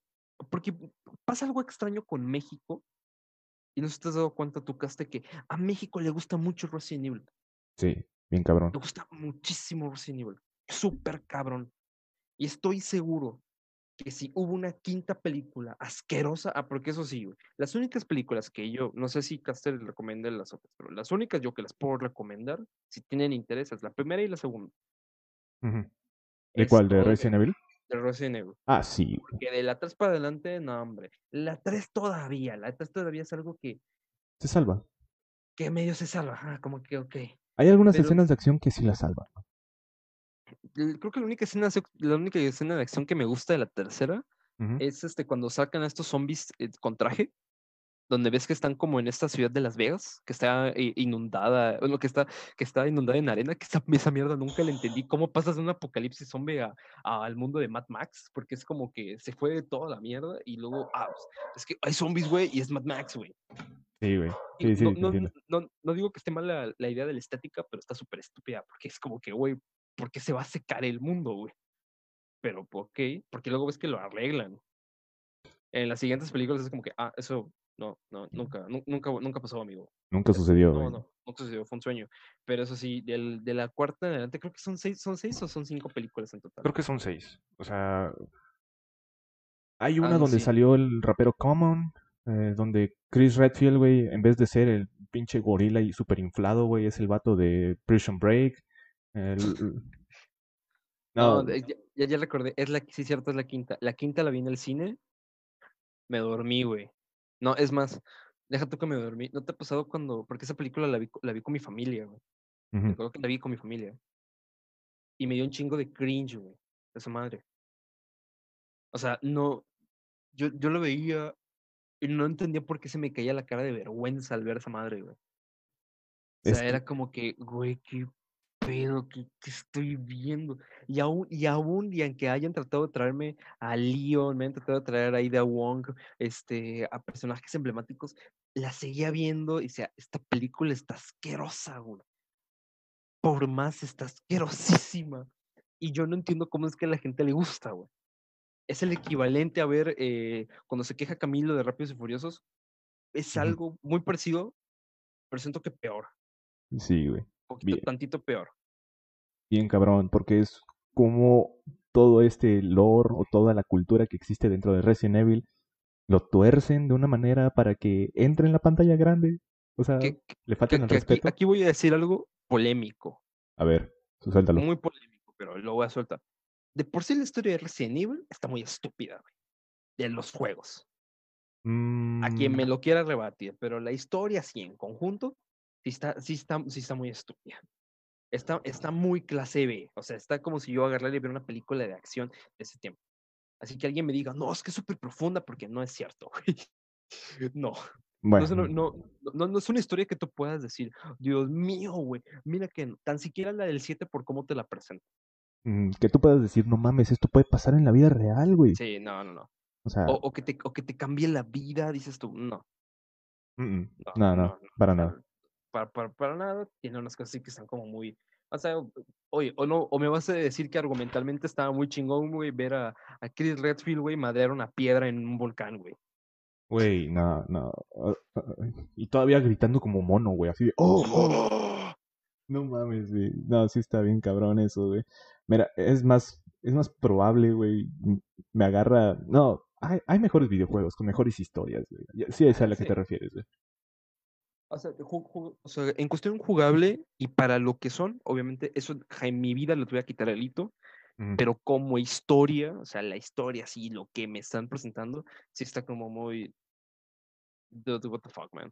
porque pasa algo extraño con México, y no si te has dado cuenta, tú, Caste, que a México le gusta mucho Resident Evil. Sí, bien cabrón. Le gusta muchísimo Resident Evil, súper cabrón. Y estoy seguro que si hubo una quinta película asquerosa, ah, porque eso sí, las únicas películas que yo, no sé si Caster les recomiende las otras, pero las únicas yo que las puedo recomendar, si tienen interés, es la primera y la segunda. ¿De cuál? ¿De Resident Evil? De Resident Evil. Ah, sí. Porque de la 3 para adelante, no, hombre. La 3 todavía, la 3 todavía es algo que... Se salva. Que medio se salva, ah, como que, ok. Hay algunas escenas de acción que sí la salvan. Creo que la única, escena, la única escena de acción que me gusta de la tercera es este cuando sacan a estos zombies eh, con traje donde ves que están como en esta ciudad de Las Vegas, que está eh, inundada, lo que está, que está inundada en arena, que esa, esa mierda nunca la entendí. ¿Cómo pasas de un apocalipsis zombie a, al mundo de Mad Max? Porque es como que se fue toda la mierda y luego, ah, pues, es que hay zombies, güey, y es Mad Max, güey. Sí, güey. Sí, sí, no, no, no, digo que esté mal la, la idea de la estética, pero está súper estúpida, porque es como que, güey, ¿por qué se va a secar el mundo, güey? Pero, ¿por qué? Porque luego ves que lo arreglan. En las siguientes películas es como que, ah, eso no, no, nunca, nunca, nunca pasó, amigo. Nunca sucedió. No, no, nunca sucedió, fue un sueño. Pero eso sí, del, de la cuarta en adelante, creo que son seis, son seis o son cinco películas en total. Creo que son seis. O sea, hay una donde salió el rapero Common, eh, donde Chris Redfield, güey, en vez de ser el pinche gorila y super inflado, güey, es el vato de Prison Break. [laughs] No, ya, ya, recordé, es la, sí, cierto, es la quinta. La quinta la vi en el cine, me dormí, güey. No, es más, déjate que me dormí. ¿No te ha pasado cuando.? Porque esa película la vi, la vi con mi familia, güey. Me acuerdo que la vi con mi familia. Y me dio un chingo de cringe, güey. Esa madre. O sea, no. Yo, yo lo veía y no entendía por qué se me caía la cara de vergüenza al ver esa madre, güey. O sea, era como que, güey, qué pedo que, estoy viendo. Y aún, y aún, y aunque hayan tratado de traerme a Leon, me han tratado de traer a Ida Wong, este, a personajes emblemáticos, la seguía viendo y decía, esta película está asquerosa, güey. Por más, está asquerosísima. Y yo no entiendo cómo es que a la gente le gusta, güey. Es el equivalente a ver eh, cuando se queja Camilo de Rápidos y Furiosos. Es algo muy parecido, pero siento que peor. Sí, güey poquito, tantito peor. Bien cabrón, porque es como todo este lore o toda la cultura que existe dentro de Resident Evil lo tuercen de una manera para que entre en la pantalla grande. O sea, le faltan el respeto. Aquí, voy a decir algo polémico. A ver, suéltalo. Muy polémico, pero lo voy a soltar. De por sí la historia de Resident Evil está muy estúpida, güey. De los juegos. A quien me mm. lo quiera rebatir, pero la historia sí en conjunto sí está, sí está, sí está muy estúpida. Está, está muy clase B. O sea, está como si yo agarrara y viera una película de acción de ese tiempo. Así que alguien me diga, no, es que es súper profunda, porque no es cierto, güey. [laughs] No. No, no, no, no, es una historia que tú puedas decir, Dios mío, güey, mira que tan siquiera la del 7 por cómo te la presento. Mm, que tú puedas decir, no mames, esto puede pasar en la vida real, güey. Sí, no, no, no. O, sea, o, que, te, o que te cambie la vida, dices tú, no. no, no, no, para nada para, para, nada, tiene unas cosas que están como muy, o sea, oye, o no, o me vas a decir que argumentalmente estaba muy chingón, güey, ver a, a Chris Redfield, güey, madrear una piedra en un volcán, güey. Güey, no, no. Y todavía gritando como mono, güey, así de, ¡Oh! ¡Oh! No mames, güey. No, sí está bien cabrón eso, güey. Mira, es más, es más probable, güey. Me agarra. No, hay, hay mejores videojuegos con mejores historias, güey. Sí, es a la que te refieres, güey. O sea, en cuestión jugable y para lo que son, obviamente, eso en mi vida lo voy a quitar el hito, pero como historia, o sea, la historia, sí, lo que me están presentando, sí está como muy. Dude, what the fuck, man.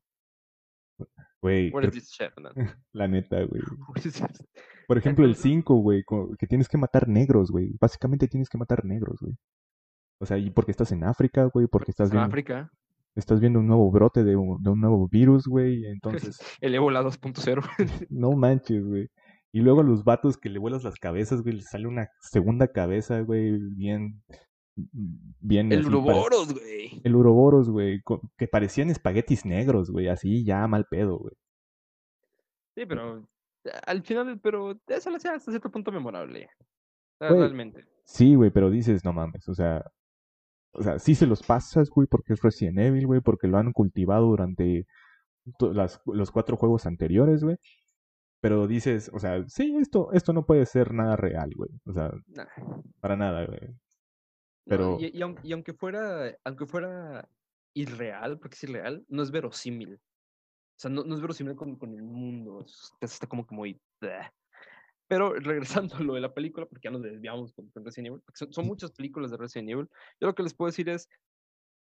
Güey. [laughs] La neta, güey. [laughs] Por ejemplo, el 5, güey, que tienes que matar negros, güey. Básicamente tienes que matar negros, güey. O sea, y porque estás en África, güey, porque estás en África estás viendo un nuevo brote de un, de un nuevo virus, güey, [laughs] entonces... El ébola 2.0. [laughs] no manches, güey. Y luego a los vatos que le vuelas las cabezas, güey, les sale una segunda cabeza, güey, bien... bien el Uroboros, güey. El Uroboros, güey, que parecían espaguetis negros, güey, así ya mal pedo, güey. Sí, pero al final, pero eso lo hacía hasta cierto punto memorable. realmente. Sí, güey, pero dices, no mames, o sea, o sea, sí se los pasas, güey, porque es Resident Evil, güey, porque lo han cultivado durante las, los cuatro juegos anteriores, güey. Pero dices, o sea, sí, esto, esto no puede ser nada real, güey. O sea, para nada, güey. Pero... y, aunque fuera, aunque fuera irreal, porque es irreal, no es verosímil. O sea, no, no es verosímil con, con el mundo. Está como, como muy... Pero regresando a lo de la película, porque ya nos desviamos con, Resident Evil, son, son, muchas películas de Resident Evil. Yo lo que les puedo decir es,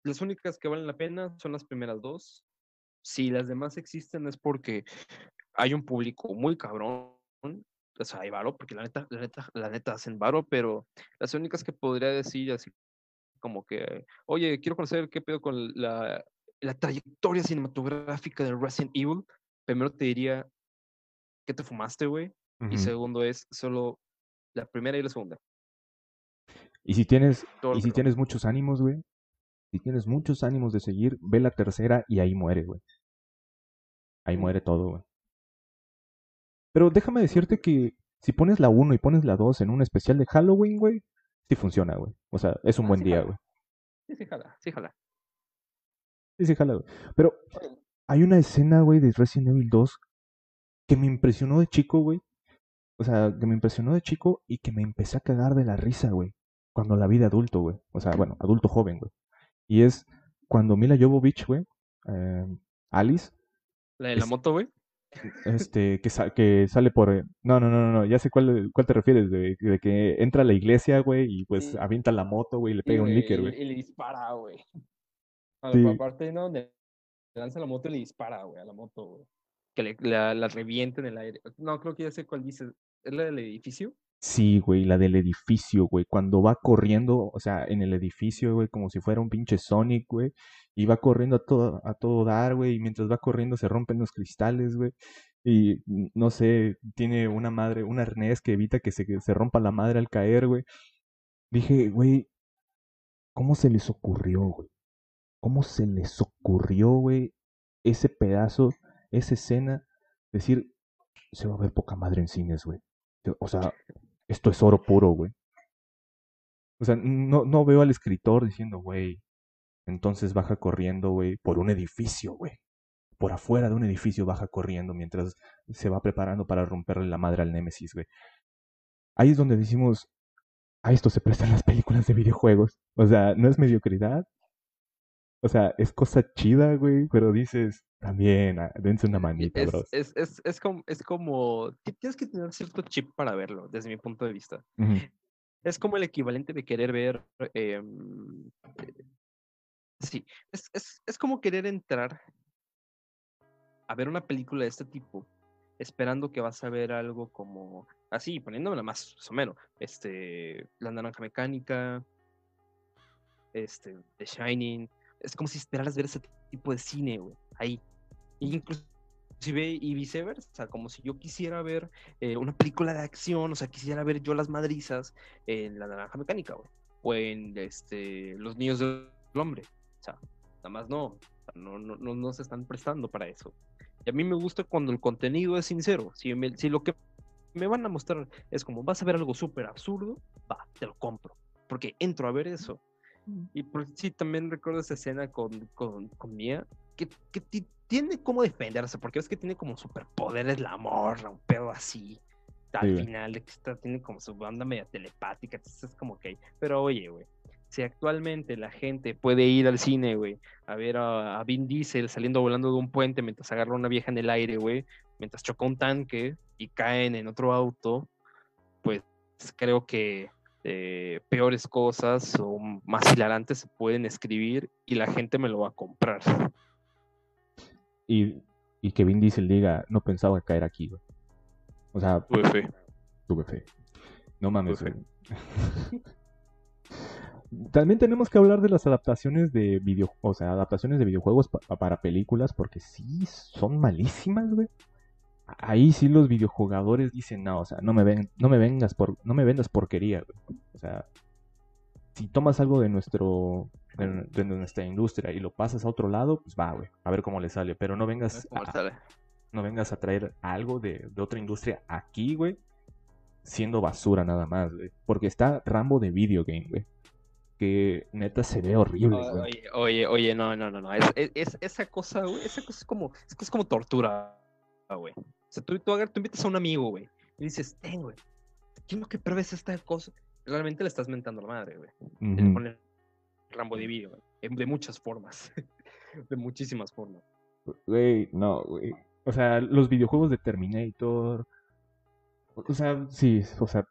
las únicas que valen la pena son las primeras dos. Si las demás existen es porque hay un público muy cabrón. O sea, hay varo, porque la neta, la neta, la neta hacen varo, pero las únicas que podría decir así como que, oye, quiero conocer qué pedo con la, la trayectoria cinematográfica de Resident Evil, primero te diría, ¿qué te fumaste, güey? Y segundo es solo la primera y la segunda. Y si tienes, y si tienes muchos ánimos, güey, si tienes muchos ánimos de seguir, ve la tercera y ahí muere, güey. Ahí muere todo, güey. Pero déjame decirte que si pones la 1 y pones la 2 en un especial de Halloween, güey, sí funciona, güey. O sea, es un ah, buen día, güey. Sí, sí, jala, sí, jala. Sí, sí, jala, güey. Pero hay una escena, güey, de Resident Evil 2 que me impresionó de chico, güey. O sea, que me impresionó de chico y que me empecé a cagar de la risa, güey. Cuando la vi de adulto, güey. O sea, bueno, adulto joven, güey. Y es cuando Mila Jovovich, güey, eh, Alice. ¿La de la moto, güey? Este, que, que sale por... Eh, no, no, no, no, ya sé cuál, cuál te refieres, de, de que entra a la iglesia, güey, y pues avienta la moto, güey, y le pega un líquido, güey. Y, le dispara, güey. Sí. Aparte, ¿no? Le lanza la moto y le dispara, güey, a la moto, güey que le, la, la revienta en el aire. No, creo que ya sé cuál dice. ¿Es la del edificio? Sí, güey, la del edificio, güey. Cuando va corriendo, o sea, en el edificio, güey, como si fuera un pinche Sonic, güey. Y va corriendo a todo, a todo dar, güey. Y mientras va corriendo se rompen los cristales, güey. Y no sé, tiene una madre, un arnés que evita que se, se rompa la madre al caer, güey. Dije, güey, ¿cómo se les ocurrió, güey? ¿Cómo se les ocurrió, güey, ese pedazo esa escena, decir, se va a ver poca madre en cines, güey. O sea, esto es oro puro, güey. O sea, no, no veo al escritor diciendo, güey, entonces baja corriendo, güey, por un edificio, güey. Por afuera de un edificio baja corriendo mientras se va preparando para romperle la madre al Némesis, güey. Ahí es donde decimos, a esto se prestan las películas de videojuegos. O sea, no es mediocridad. O sea, es cosa chida, güey, pero dices, también, ah, dense una manita, es, Es, es, es, como, es como, tienes que tener cierto chip para verlo, desde mi punto de vista. Es como el equivalente de querer ver, eh, sí, es, es, es como querer entrar a ver una película de este tipo, esperando que vas a ver algo como, así, poniéndomela más, o menos, este, La Naranja Mecánica, este, The Shining, es como si esperaras ver ese tipo de cine, güey, ahí inclusive y viceversa, como si yo quisiera ver eh, una película de acción, o sea, quisiera ver yo las madrizas en La Naranja Mecánica, o en este, Los Niños del Hombre, o sea, nada más no, no, no, no, se están prestando para eso. Y a mí me gusta cuando el contenido es sincero, si, si lo que me van a mostrar es como, vas a ver algo súper absurdo, va, te lo compro, porque entro a ver eso. Mm. Y por, sí, también recuerdo esa escena con, con, con Mia, que, que tiene cómo defenderse, porque es que tiene como superpoderes la morra, un pedo así. Al final tiene como su banda media telepática, entonces es como que, pero oye, güey, si actualmente la gente puede ir al cine, güey, a ver a, Vin Diesel saliendo volando de un puente mientras agarra una vieja en el aire, güey, mientras choca un tanque y caen en otro auto, pues creo que eh, peores cosas o más hilarantes se pueden escribir y la gente me lo va a comprar y, y que Vin Diesel diga, no pensaba caer aquí, güey. O sea, tuve fe. Tuve fe. No mames. [laughs] También tenemos que hablar de las adaptaciones de video, o sea, adaptaciones de videojuegos para películas, porque sí son malísimas, güey. Ahí sí los videojugadores dicen, no, o sea, no me ven, no me vengas por, no me vendas porquería, güey. O sea, si tomas algo de nuestro de, nuestra industria y lo pasas a otro lado, pues va, güey, a ver cómo le sale, pero no vengas a, no vengas a traer algo de, otra industria aquí, güey, siendo basura nada más, güey, porque está Rambo de video game, güey. Que neta se ve horrible, güey. Oye, oye, oye, no, no, no, no. Es, esa cosa, güey, esa cosa es como, es como tortura, güey. O sea, tú, tú, tú invitas a un amigo, güey, y dices, ten, güey, quiero que pruebes esta cosa realmente le estás mentando la madre, güey. Uh Rambo de video, de muchas formas. [laughs] de muchísimas formas. Güey, no, güey. O sea, los videojuegos de Terminator. O sea, sí, o sea,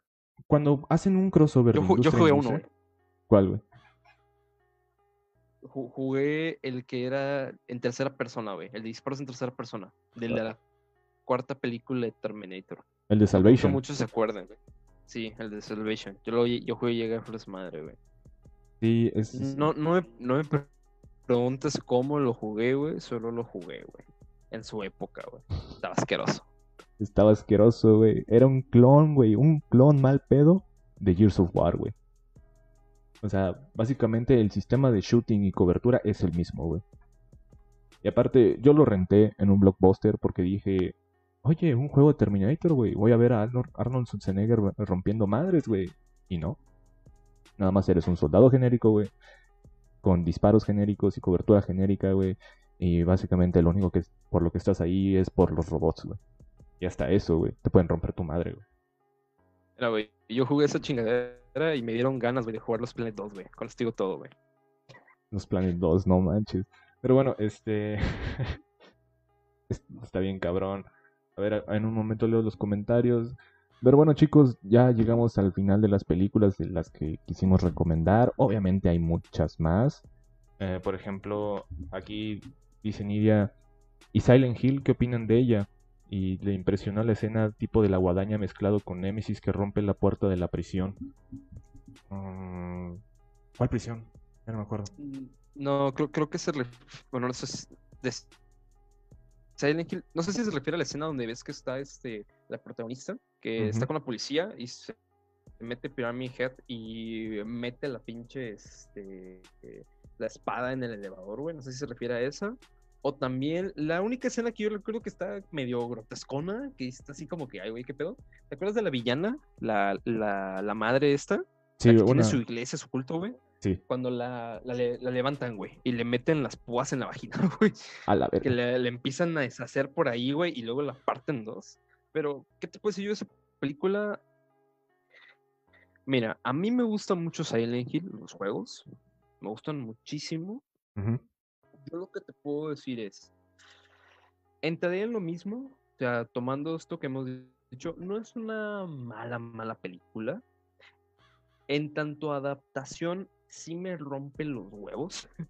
cuando hacen un crossover. Yo, yo jugué uno, güey. ¿Cuál, güey? Jugué el que era en tercera persona, güey. El de disparos en tercera persona. De la cuarta película de Terminator. El de Salvation. muchos se acuerdan, güey. Sí, el de Salvation. Yo, lo, yo jugué llegué a madre, güey. Sí, es... No, no, me, no me preguntes cómo lo jugué, güey. Solo lo jugué, güey. En su época, güey. Estaba asqueroso. Estaba asqueroso, güey. Era un clon, güey. Un clon mal pedo de Gears of War, güey. O sea, básicamente el sistema de shooting y cobertura es el mismo, güey. Y aparte, yo lo renté en un blockbuster porque dije, oye, un juego de Terminator, güey. Voy a ver a Arnold Schwarzenegger rompiendo madres, güey. Y no. Nada más eres un soldado genérico, güey. Con disparos genéricos y cobertura genérica, güey. Y básicamente lo único que por lo que estás ahí es por los robots, güey. Y hasta eso, güey. Te pueden romper tu madre, güey. Mira, güey. Yo jugué esa chingadera y me dieron ganas, güey, de jugar los Planet 2, güey. Con les digo todo, güey. Los Planet 2, no manches. Pero bueno, este. [laughs] Está bien, cabrón. A ver, en un momento leo los comentarios. Pero bueno, chicos, ya llegamos al final de las películas de las que quisimos recomendar. Obviamente hay muchas más. Eh, por ejemplo, aquí dice Nidia. ¿Y Silent Hill qué opinan de ella? y le impresionó la escena tipo de la guadaña mezclado con Nemesis que rompe la puerta de la prisión. Mm, ¿Cuál prisión? Ya no me acuerdo. Mm, no, creo, creo que se bueno, no sé no sé si se refiere a la escena donde ves que está este la protagonista, que está con la policía y se mete Pyramid Head y mete la pinche este, la espada en el elevador, güey. No sé si se refiere a esa. O también, la única escena que yo recuerdo que está medio grotescona, que está así como que, ay, güey, ¿qué pedo? ¿Te acuerdas de la villana? La, la, la madre esta. Sí, la que tiene su iglesia, su culto, güey. Sí. Cuando la, la, levantan, güey, y le meten las púas en la vagina, [laughs] güey. A la verga. Que le, empiezan a deshacer por ahí, güey, y luego la parten dos. Pero, ¿qué te puedo decir yo de esa película? Mira, a mí me gusta mucho Silent Hill, los juegos. Me gustan muchísimo. Yo lo que te puedo decir es, entraré en lo mismo, o sea, tomando esto que hemos dicho, no es una mala, mala película. En tanto adaptación, sí me rompe los huevos. [laughs]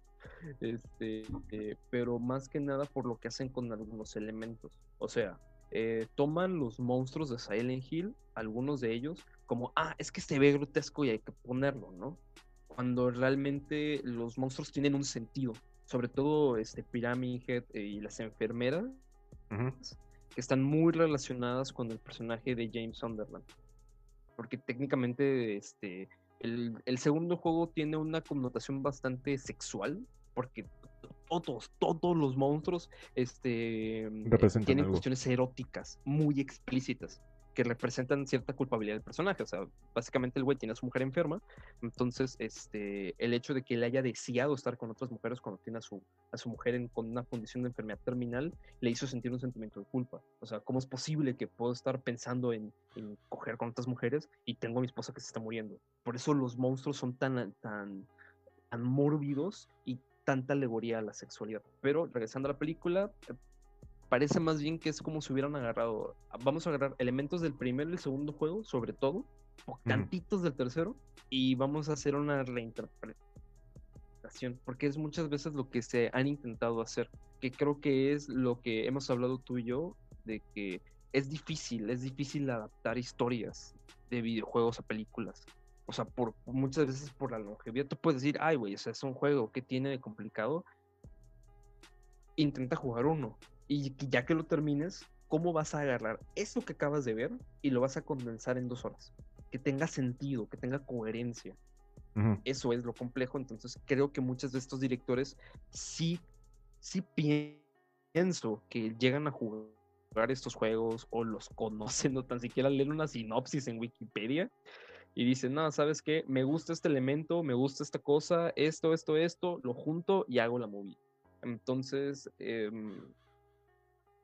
este, eh, pero más que nada por lo que hacen con algunos elementos. O sea, eh, toman los monstruos de Silent Hill, algunos de ellos, como, ah, es que se ve grotesco y hay que ponerlo, ¿no? Cuando realmente los monstruos tienen un sentido sobre todo este Pyramid Head eh, y las enfermeras, que están muy relacionadas con el personaje de James Sunderland. Porque técnicamente este, el, segundo juego tiene una connotación bastante sexual, porque todos, todos los monstruos este, tienen cuestiones eróticas muy explícitas que representan cierta culpabilidad del personaje. O sea, básicamente el güey tiene a su mujer enferma, entonces este, el hecho de que él haya deseado estar con otras mujeres cuando tiene a su, a su mujer en, con una condición de enfermedad terminal, le hizo sentir un sentimiento de culpa. O sea, ¿cómo es posible que puedo estar pensando en, en coger con otras mujeres y tengo a mi esposa que se está muriendo? Por eso los monstruos son tan, tan, tan mórbidos y tanta alegoría a la sexualidad. Pero regresando a la película, parece más bien que es como si hubieran agarrado, vamos a agarrar elementos del primero y el segundo juego, sobre todo, o tantitos del tercero, y vamos a hacer una reinterpretación, porque es muchas veces lo que se han intentado hacer, que creo que es lo que hemos hablado tú y yo, de que es difícil, es difícil adaptar historias de videojuegos a películas. O sea, por muchas veces por la longevidad, tú puedes decir, ay, güey, o sea, es un juego que tiene de complicado. Intenta jugar uno, y ya que lo termines, ¿cómo vas a agarrar eso que acabas de ver y lo vas a condensar en dos horas? Que tenga sentido, que tenga coherencia. Eso es lo complejo. Entonces creo que muchos de estos directores sí, sí pienso que llegan a jugar estos juegos o los conocen [laughs] o tan siquiera leen una sinopsis en Wikipedia y dicen, no, ¿sabes qué? Me gusta este elemento, me gusta esta cosa, esto, esto, esto, lo junto y hago la movie. Entonces, eh,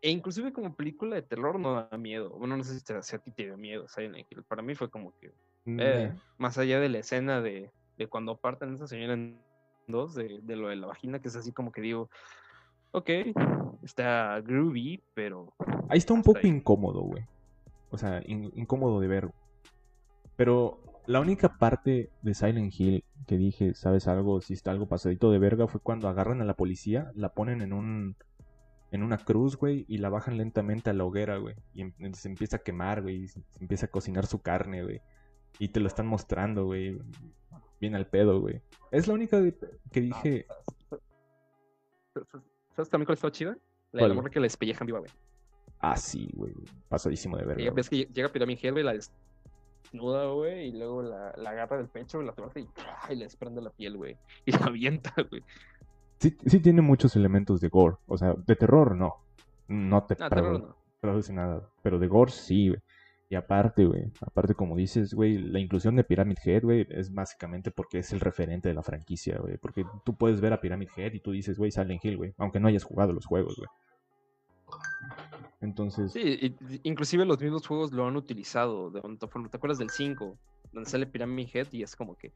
e inclusive como película de terror no da miedo. Bueno, no sé si, a ti te dio miedo Silent Hill. Para mí fue como que, eh, más allá de la escena de, de cuando parten esa señora en dos, de, de, lo de la vagina, que es así como que digo, ok, está groovy, pero... Ahí está un poco incómodo, güey. o sea, incómodo de ver. Pero la única parte de Silent Hill que dije, ¿sabes algo? Si está algo pasadito de verga, fue cuando agarran a la policía, la ponen en un. En una cruz, güey, y la bajan lentamente a la hoguera, güey. Y em, se empieza a quemar, güey. Y se empieza a cocinar su carne, güey. Y te lo están mostrando, güey. Bien al pedo, güey. Es la única que dije. ¿Sabes también cuál estaba chida? La de la morra que la despellejan viva, güey. Ah, sí, güey. Pasadísimo de verga. Ves que llega Pyramid Head, güey, la desnuda, güey, y luego la, la agarra del pecho, la torce y, y le desprende la piel, güey. Y la [laughs] avienta, güey. Sí, sí tiene muchos elementos de gore. O sea, de terror no. No te no, terror no. produce nada. Pero de gore sí, güey. Y aparte, güey, aparte como dices, güey, la inclusión de Pyramid Head, güey, es básicamente porque es el referente de la franquicia, güey. Porque tú puedes ver a Pyramid Head y tú dices, güey, Silent Hill, güey, aunque no hayas jugado los juegos, güey. Entonces... Sí, inclusive los mismos juegos lo han utilizado. De, ¿Te acuerdas del 5? Donde sale Pyramid Head y es como que,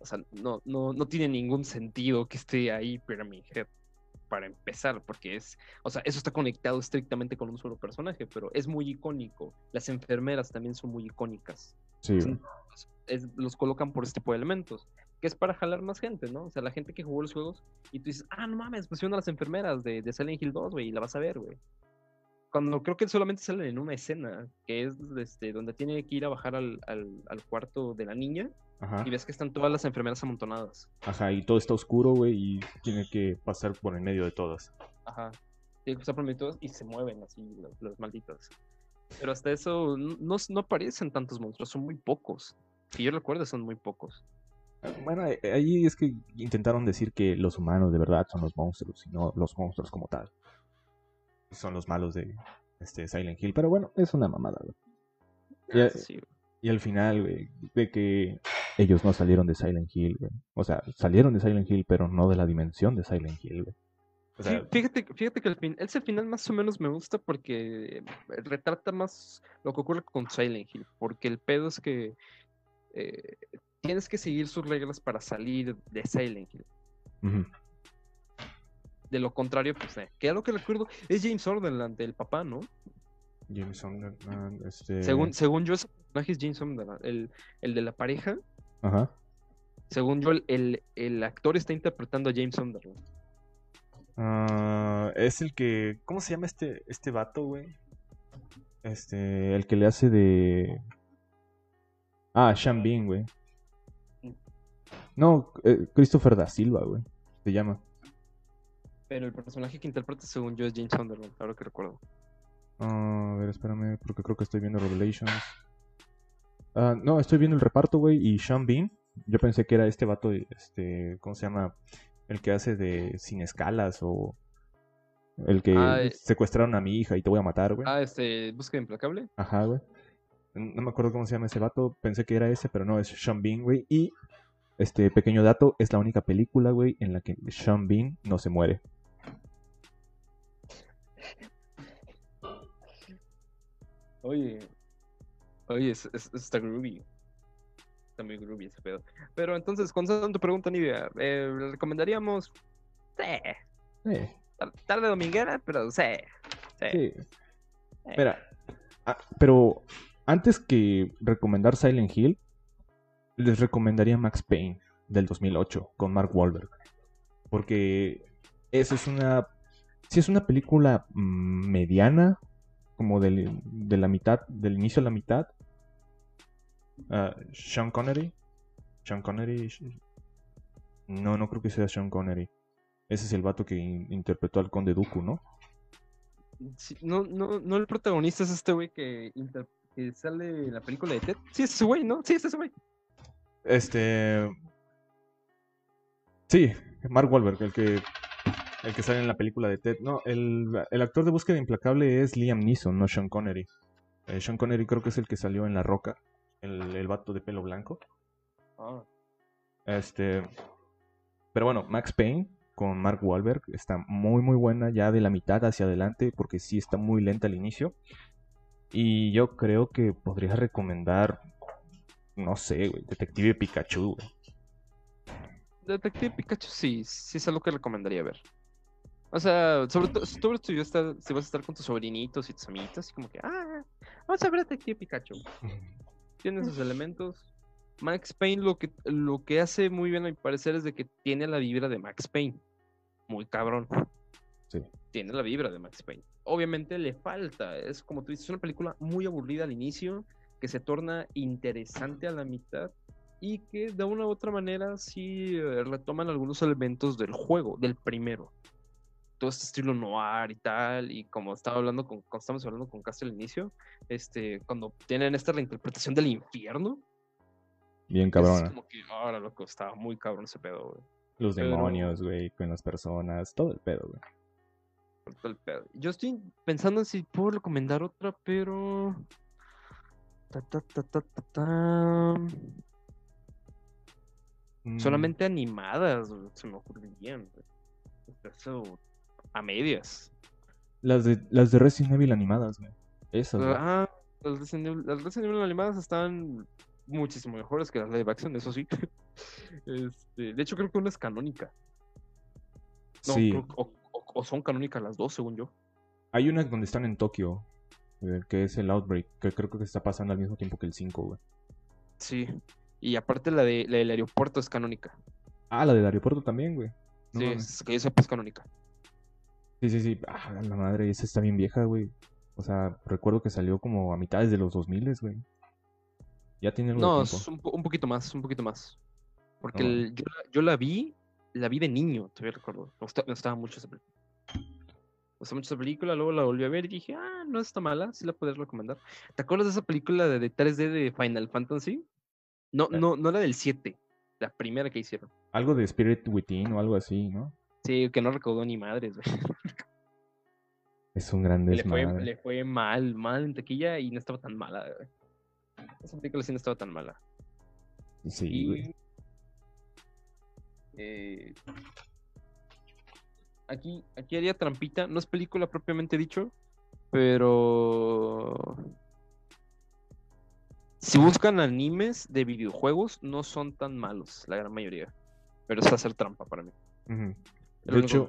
o sea, no, no, no tiene ningún sentido que esté ahí Pyramid Head para empezar, porque es, o sea, eso está conectado estrictamente con un solo personaje, pero es muy icónico. Las enfermeras también son muy icónicas. Sí. los colocan por este tipo de elementos, que es para jalar más gente, ¿no? O sea, la gente que jugó los juegos y tú dices, ah, no mames, pusieron a las enfermeras de, de Silent Hill 2, güey, y la vas a ver, güey cuando creo que solamente salen en una escena, que es este, donde tiene que ir a bajar al, al, cuarto de la niña y ves que están todas las enfermeras amontonadas. Ajá, y todo está oscuro, güey, y tiene que pasar por el medio de todas. Ajá, tiene que pasar por medio de todas y se mueven así los, malditos. Pero hasta eso no, no aparecen tantos monstruos, son muy pocos. Si yo recuerdo, son muy pocos. Bueno, eh, ahí es que intentaron decir que los humanos de verdad son los monstruos y no los monstruos como tal son los malos de este Silent Hill. Pero bueno, es una mamada, güey. Y, al final, güey, de que ellos no salieron de Silent Hill, güey. O sea, salieron de Silent Hill, pero no de la dimensión de Silent Hill, güey. fíjate, fíjate que el fin, ese final más o menos me gusta porque retrata más lo que ocurre con Silent Hill. Porque el pedo es que eh, tienes que seguir sus reglas para salir de Silent Hill. De lo contrario, pues, eh, que lo que recuerdo es James Sunderland, el papá, ¿no? James Sunderland, este... Según, según yo, ese personaje es James Sunderland, el, el de la pareja. Ajá. Según yo, el, el, actor está interpretando a James Sunderland. Ah, es el que... ¿Cómo se llama este, este vato, güey? Este, el que le hace de... Ah, Sean Bean, güey. No, eh, Christopher da Silva, güey. Se llama. Pero el personaje que interpreta, según yo, es James Sunderland, ahora que recuerdo. Ah, a ver, espérame, porque creo que estoy viendo Revelations. Ah, no, estoy viendo el reparto, güey, y Sean Bean. Yo pensé que era este vato, este, ¿cómo se llama? El que hace de Sin Escalas o el que ah, eh. secuestraron a mi hija y te voy a matar, güey. Ah, este, Búsqueda Implacable. Ajá, güey. No me acuerdo cómo se llama ese vato, pensé que era ese, pero no, es Sean Bean, güey. Y, este, pequeño dato, es la única película, güey, en la que Sean Bean no se muere. Oye, oye, es, está groovy. Está muy groovy ese pedo. Pero entonces, con tu pregunta, Nidia, eh, recomendaríamos. Sí. Tarde dominguera, pero sí. Sí. Espera. Ah, pero antes que recomendar Silent Hill, les recomendaría Max Payne del 2008 con Mark Wahlberg. Porque eso es una. Si es una película mm, mediana, como de la mitad, del inicio a la mitad. Uh, Sean Connery. Sean Connery. No, no creo que sea Sean Connery. Ese es el vato que interpretó al Conde Dooku, ¿no? no, no, no el protagonista es este güey que, sale en la película de Ted. Sí, es ese güey, ¿no? Sí, es ese güey. Este. Sí, Mark Wahlberg, el que el que sale en la película de Ted. No, el, actor de Búsqueda Implacable es Liam Neeson, no Sean Connery. Eh, Sean Connery creo que es el que salió en La Roca, el, el vato de pelo blanco. Este. Pero bueno, Max Payne con Mark Wahlberg está muy muy buena ya de la mitad hacia adelante porque sí está muy lenta al inicio. Y yo creo que podría recomendar, no sé, güey, Detective Pikachu, Detective Pikachu sí, sí es algo que recomendaría ver. O sea, sobre todo, si vas a estar con tus sobrinitos y tus amiguitos, y como que, ah, vamos a ver Detective Pikachu. [laughs] Tiene sus elementos. Max Payne lo que, lo que hace muy bien a mi parecer es de que tiene la vibra de Max Payne. Muy cabrón. Sí. Tiene la vibra de Max Payne. Obviamente le falta. Es como tú dices, es una película muy aburrida al inicio, que se torna interesante a la mitad y que de una u otra manera sí eh, retoman algunos elementos del juego, del primero. Todo este estilo noir y tal, y como estaba hablando con, estamos hablando con Castro al inicio, este, cuando tienen esta reinterpretación del infierno. Bien cabrón. Es como que ahora loco, estaba muy cabrón ese pedo, güey. Los demonios, güey, con las personas, todo el pedo, güey. Todo el pedo. Yo estoy pensando en si puedo recomendar otra, pero. Ta, ta, ta, ta, ta, ta. Mm, Solamente animadas, se me ocurrirían. güey. Eso a medias. Las de, las de Resident Evil animadas, güey. Esas, güey. Ah, las Resident Evil, las Resident Evil animadas están muchísimo mejores que las live action, eso sí. [laughs] Este, de hecho, creo que una es canónica. No, sí. creo- o, o- o son canónicas las dos, según yo. Hay una donde están en Tokio, eh, que es el Outbreak, que creo que está pasando al mismo tiempo que el 5, güey. Sí. Y aparte la, de, la del aeropuerto es canónica. Ah, la del aeropuerto también, güey. No sí, mames. es que yo sepa es canónica. Sí, sí, sí. Ah, la madre, esa está bien vieja, güey. O sea, recuerdo que salió como a mitades de los 2000, güey. Ya tiene algo No, de es tiempo. un, po- un poquito más, un poquito más. Porque No. el- yo, la- yo la vi, la vi de niño, todavía recuerdo. Me gustaba, me gustaba mucho esa película. Me gustaba mucho esa película, luego la volví a ver y dije, ah, no está mala, sí la puedes recomendar. ¿Te acuerdas de esa película de, de 3D de Final Fantasy? No, Eh. no, no la del 7, la primera que hicieron. Algo de Spirit Within o algo así, ¿no? Sí, que no recaudó ni madres, güey. Es un gran Le fue, desmadre. le fue mal, mal en taquilla y no estaba tan mala, güey. Esa película sí no estaba tan mala. Sí, güey. Eh, aquí, aquí haría trampita, no es película propiamente dicho, pero si buscan animes de videojuegos, no son tan malos, la gran mayoría. Pero es hacer trampa para mí. Ujú. De hecho,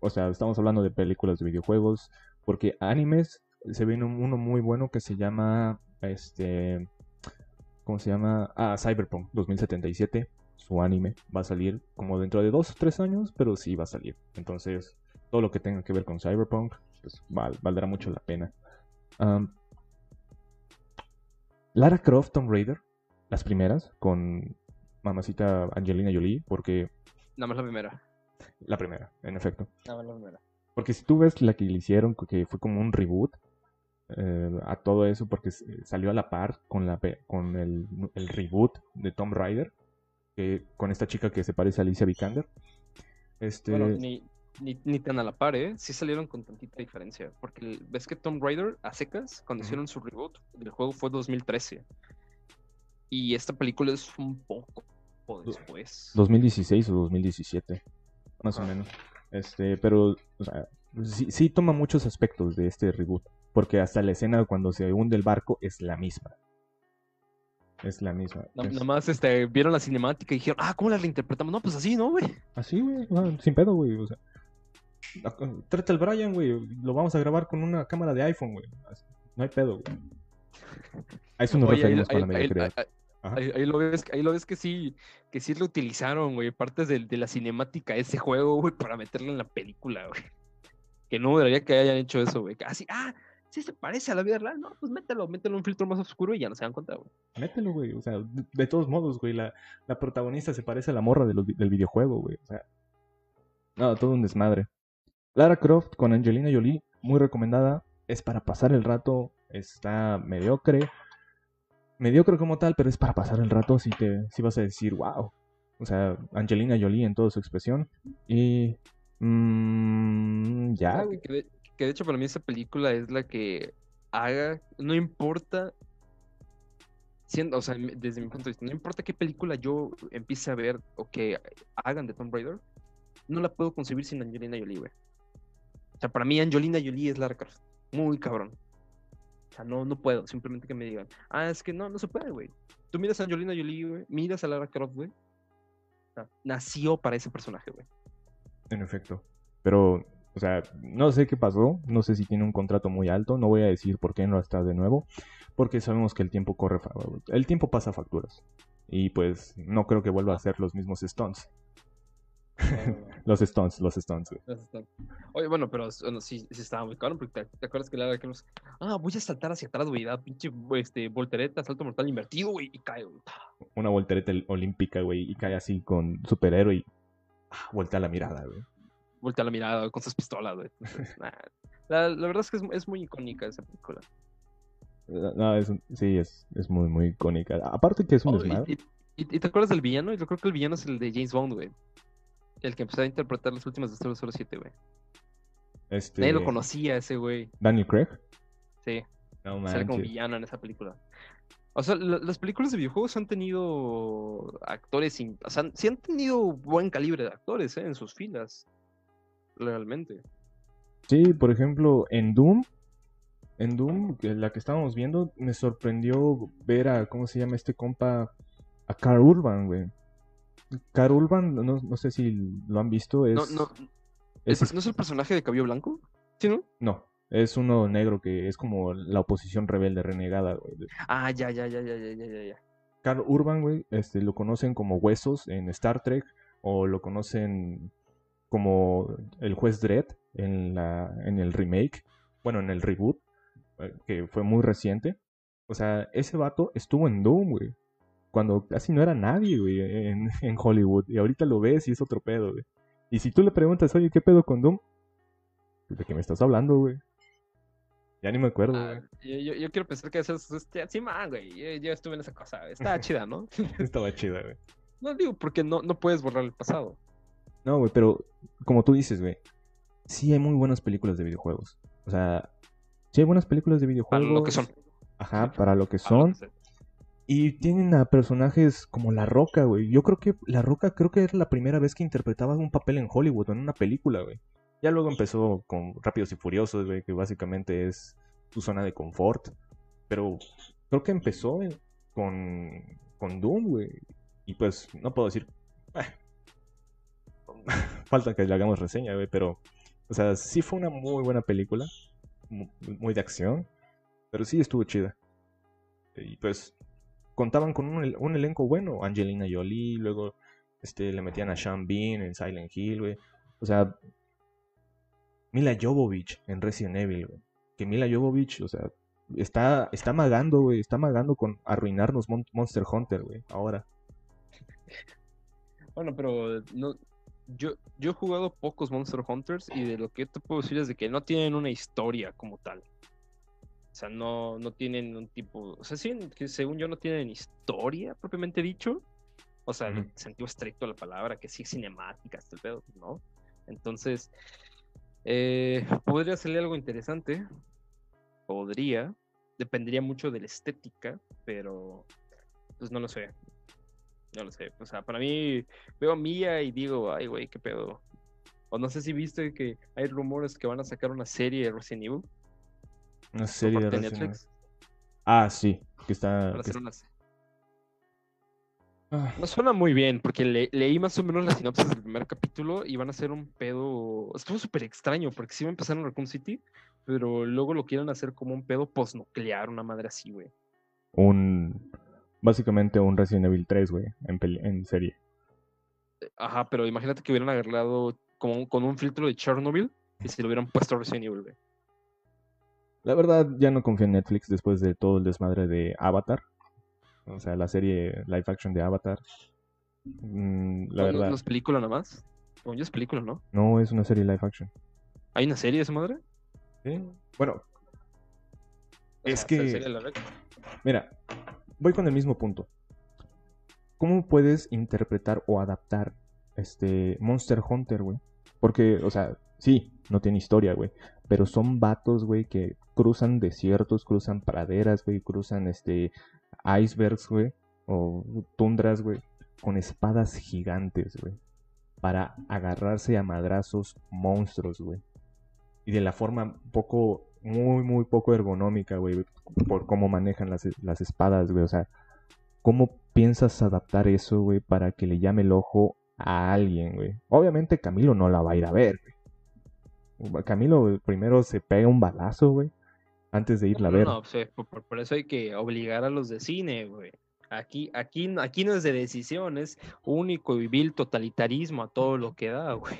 o sea, estamos hablando de películas de videojuegos, porque animes se viene un- uno muy bueno que se llama, este, ¿cómo se llama? Ah, Cyberpunk 2077, su anime va a salir como dentro de dos o tres años, pero sí va a salir. Entonces, todo lo que tenga que ver con Cyberpunk, pues val- valdrá mucho la pena. Lara Croft Tomb Raider, las primeras, con mamacita Angelina Jolie, porque Nada más la primera. La primera, en efecto. La primera. Porque si tú ves la que le hicieron, que fue como un reboot eh, a todo eso, porque s- salió a la par con, la, pe- con el, el reboot de Tomb Raider, que, con esta chica que se parece a Alicia Vikander. Este, Bueno, ni, ni, ni tan a la par, ¿eh? Sí salieron con tantita diferencia. Porque el- ves que Tomb Raider, a secas, cuando hicieron su reboot del juego fue 2013. Y esta película es un poco después. 2016 o 2017, más o menos. Este, pero o sea, sí, sí toma muchos aspectos de este reboot, porque hasta la escena cuando se hunde el barco es la misma. Es la misma. Es- Nada más este, vieron la cinemática y dijeron, ah, ¿cómo la reinterpretamos? No, pues así, ¿no, güey? Así, güey, sea, sin pedo, güey. O sea, ac- trata al Brian, güey. Lo vamos a grabar con una cámara de iPhone, güey. No hay pedo, güey. A eso nos Oye, ahí, referimos con la ahí- mediocridad. ahí-. Ahí- ahí lo ves, ahí lo ves que sí, que sí lo utilizaron, güey, partes de, de la cinemática de ese juego, güey, para meterlo en la película, güey. Que no debería que hayan hecho eso, güey. Así, ah, sí se parece a la vida real, no, pues mételo, mételo en un filtro más oscuro y ya no se dan cuenta, güey. Mételo, güey. O sea, de, de todos modos, güey. La, la protagonista se parece a la morra de los vi- del videojuego, güey. O sea, no, todo un desmadre. Lara Croft con Angelina Jolie, muy recomendada. Es para pasar el rato. Está mediocre. Mediocre como tal, pero es para pasar el rato. Si te, si vas a decir, wow. O sea, Angelina Jolie en toda su expresión. Y. mm, ya, Que- de, que de hecho para mí esa película es la que haga, no importa, siendo, o sea, desde mi punto de vista, no importa qué película yo empiece a ver o que hagan de Tomb Raider, no la puedo concebir sin Angelina Jolie, güey. O sea, para mí Angelina Jolie es Lara Croft, muy cabrón. O sea, no, no puedo, simplemente que me digan, ah, es que no, no se puede, güey. Tú miras a Angelina Jolie, güey, miras a Lara Croft, güey. O sea, nació para ese personaje, güey. En efecto. Pero O sea, no sé qué pasó, no sé si tiene un contrato muy alto, no voy a decir por qué no está de nuevo, porque sabemos que el tiempo corre, el tiempo pasa facturas. Y pues no creo que vuelva a ser los mismos [laughs] Stones. los Stones, los Stones, Oye, bueno, pero sí, sí estaba muy caro, porque te, acuerdas que le que nos... Ah, voy a saltar hacia atrás, güey, da pinche este, voltereta, salto mortal invertido, güey, y cae, Una voltereta olímpica, güey, y cae así con superhéroe y ah, voltea la mirada, güey. Voltea la mirada con sus pistolas, güey. [laughs] la, la, verdad es que es, es muy icónica esa película. No, es, sí, es, es muy, muy icónica. Aparte que es un oh, desmadre. Y, te acuerdas del villano? Yo creo que el villano es el de James Bond, güey. El que empezó a interpretar las últimas de 007, güey. Este... Nadie lo conocía ese güey. ¿Daniel Craig? Sí. No como villano en esa película. O sea, las películas de videojuegos han tenido actores, o sea, sí han tenido buen calibre de actores ¿eh? en sus filas, realmente. Sí, por ejemplo, en Doom en Doom, la que estábamos viendo, me sorprendió ver a, ¿cómo se llama este compa? A Carl Urban, güey. Carl Urban, no, sé si lo han visto, es... No, no, ¿Es, ¿No es el personaje de cabello blanco? ¿Sí, no? No, es uno negro que es como la oposición rebelde renegada, güey. Ah, ya, ya, ya, ya, ya, ya, ya. Carl Urban, güey, este, lo conocen como Huesos en Star Trek, o lo conocen como el juez Dredd en, la, en el remake, bueno, en el reboot. Eh, que fue muy reciente. O sea, ese vato estuvo en Doom, güey. Cuando casi no era nadie, güey, en, Hollywood. Y ahorita lo ves y es otro pedo, güey. Y si tú le preguntas, oye, ¿qué pedo con Doom? ¿De qué me estás hablando, güey? Ya ni me acuerdo, ah, güey. yo, quiero pensar que eso es... Sí, man, güey. Yo, estuve en esa cosa. Estaba [laughs] chida, ¿no? [laughs] Estaba chida, güey. No digo, porque no, no puedes borrar el pasado. No, güey, pero como tú dices, güey. Sí hay muy buenas películas de videojuegos. O sea, Sí, hay buenas películas de videojuegos. Para lo que son. Ajá, para lo que son. Y tienen a personajes como La Roca, güey. Yo creo que La Roca creo que era la primera vez que interpretaba un papel en Hollywood, en una película, güey. Ya luego empezó con Rápidos y Furiosos, güey, que básicamente es su zona de confort. Pero creo que empezó con, con Doom, güey. Y pues no puedo decir... [laughs] Falta que le hagamos reseña, güey, pero... O sea, sí fue una muy buena película muy de acción, pero sí estuvo chida. Y pues contaban con un, elenco bueno, Angelina Jolie, luego este, le metían a Sean Bean en Silent Hill, güey. O sea, Mila Jovovich en Resident Evil. Que Mila Jovovich, o sea, está, está magando, güey, está magando con arruinarnos Monster Hunter, ahora. Bueno, pero no, yo, yo he jugado pocos Monster Hunters y de lo que te puedo decir es de que no tienen una historia como tal. O sea, no, no tienen un tipo. O sea, sí, que según yo no tienen historia propiamente dicho. O sea, en el sentido estricto de la palabra, que sí cinemática, hasta el pedo, ¿no? Entonces, eh, podría salir algo interesante. Podría. Dependería mucho de la estética, pero pues no lo sé. No lo sé. O sea, para mí veo a Mía y digo, ay, güey, qué pedo. O no sé si viste que hay rumores que van a sacar una serie de Resident Evil. Una serie de Netflix. Ah, sí, que está... Ah. No suena muy bien, porque leí más o menos la sinopsis del primer capítulo y van a hacer un pedo. Estuvo súper extraño, porque sí va a empezar en Raccoon City, pero luego lo quieren hacer como un pedo postnuclear, una madre así, güey. Un básicamente un Resident Evil 3, güey, en, en serie. Ajá, pero imagínate que hubieran agarrado como con un filtro de Chernobyl y si lo hubieran puesto Resident Evil, güey. La verdad, ya no confío en Netflix después de todo el desmadre de Avatar. O sea, la serie live action de Avatar. Mm, la verdad. ¿No es película nomás? O es película, ¿no? No, es una serie live action. ¿Hay una serie de esa madre? Sí. Bueno. es que. Mira, voy con el mismo punto. ¿Cómo puedes interpretar o adaptar este Monster Hunter, güey? Porque, o sea, sí, no tiene historia, güey. Pero son vatos, güey, que cruzan desiertos, cruzan praderas, güey, cruzan este icebergs, güey, o tundras, güey, con espadas gigantes, güey, para agarrarse a madrazos monstruos, güey. Y de la forma poco muy, muy poco ergonómica, güey, por cómo manejan las, las espadas, güey. O sea, ¿cómo piensas adaptar eso, güey, para que le llame el ojo a alguien, güey? Obviamente Camilo no la va a ir a ver, güey. Camilo primero se pega un balazo, güey, antes de irla a ver. No, pues, eh, por, eso hay que obligar a los de cine, güey. Aquí, aquí, aquí no es de decisión, es único y vil totalitarismo a todo lo que da, güey.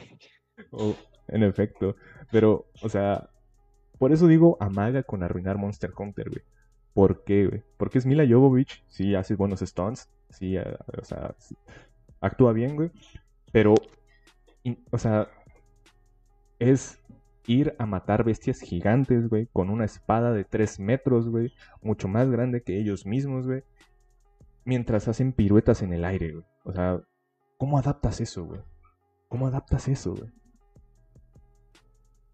Oh, en efecto. Pero, o sea, por eso digo amaga con arruinar Monster Hunter, güey. ¿Por qué, güey? Porque es Mila Jovovich, sí hace buenos stunts, sí, eh, o sea, actúa bien, güey. Pero, o sea, es ir a matar bestias gigantes, güey, con una espada de 3 metros, güey, mucho más grande que ellos mismos, güey, mientras hacen piruetas en el aire, güey. O sea, ¿cómo adaptas eso, güey? ¿Cómo adaptas eso, güey?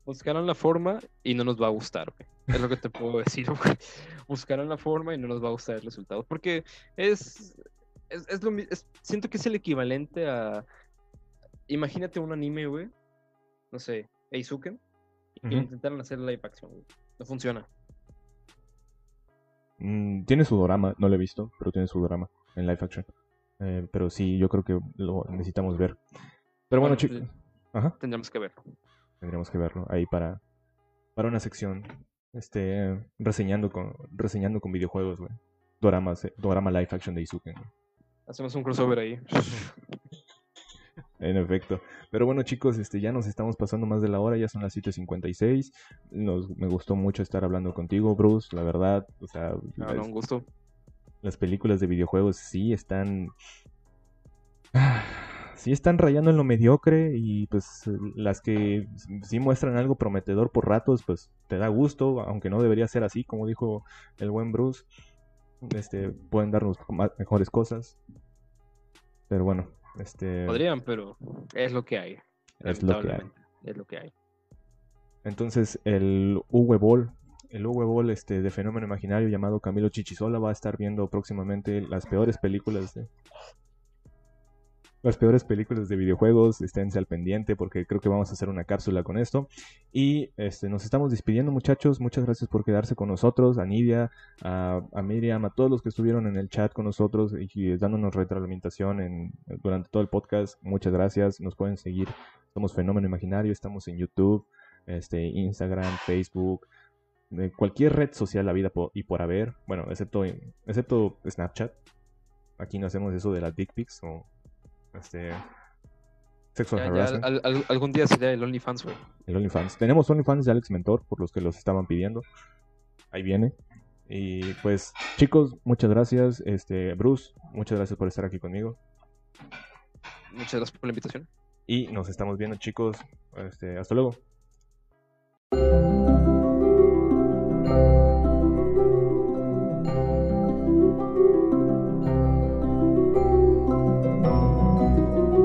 Buscaron la forma y no nos va a gustar, güey. Es lo que te puedo decir, [laughs] güey. Buscaron la forma y no nos va a gustar el resultado. Porque es. Es, lo Siento que es el equivalente a. Imagínate un anime, güey. No sé, Eizuken. Y intentaron hacer live action, güey. No funciona. Mm, tiene su drama, no lo he visto, pero tiene su drama en live action. Eh, pero sí, yo creo que lo necesitamos ver. Pero bueno, chicos. Tendremos que verlo. Tendremos que verlo ahí para, para una sección este, reseñando con, reseñando con videojuegos, güey. Doramas, eh, Dorama Live Action de Izuken. Hacemos un crossover ahí. [laughs] en efecto. Pero bueno, chicos, este, ya nos estamos pasando más de la hora, ya son las 7.56. Nos, me gustó mucho estar hablando contigo, Bruce, la verdad. O sea, un gusto. Las películas de videojuegos sí están [sighs] sí están rayando en lo mediocre y pues las que sí muestran algo prometedor por ratos, pues te da gusto, aunque no debería ser así, como dijo el buen Bruce. Este, pueden darnos mejores cosas. Pero bueno, este... Podrían, pero es lo que hay. Es lo que hay. Es lo que hay. Entonces, el Uwe Ball, el Uwe Ball este, de Fenómeno Imaginario llamado Camilo Chichisola va a estar viendo próximamente las peores películas de, las peores películas de videojuegos, esténse al pendiente porque creo que vamos a hacer una cápsula con esto. Y este, nos estamos despidiendo muchachos, muchas gracias por quedarse con nosotros, a Nidia, a, Miriam, a todos los que estuvieron en el chat con nosotros y, dándonos retroalimentación en, durante todo el podcast, muchas gracias, nos pueden seguir, somos Fenómeno Imaginario, estamos en YouTube, este, Instagram, Facebook, cualquier red social, la vida y por haber, bueno, excepto, excepto Snapchat. Aquí no hacemos eso de las dick pics o este, sexual algún día sería el OnlyFans, güey. El OnlyFans. Tenemos OnlyFans de Alex Mentor, por los que los estaban pidiendo. Ahí viene. Y pues, chicos, muchas gracias. Este, Bruce, muchas gracias por estar aquí conmigo. Muchas gracias por la invitación. Y nos estamos viendo, chicos. Este, hasta luego.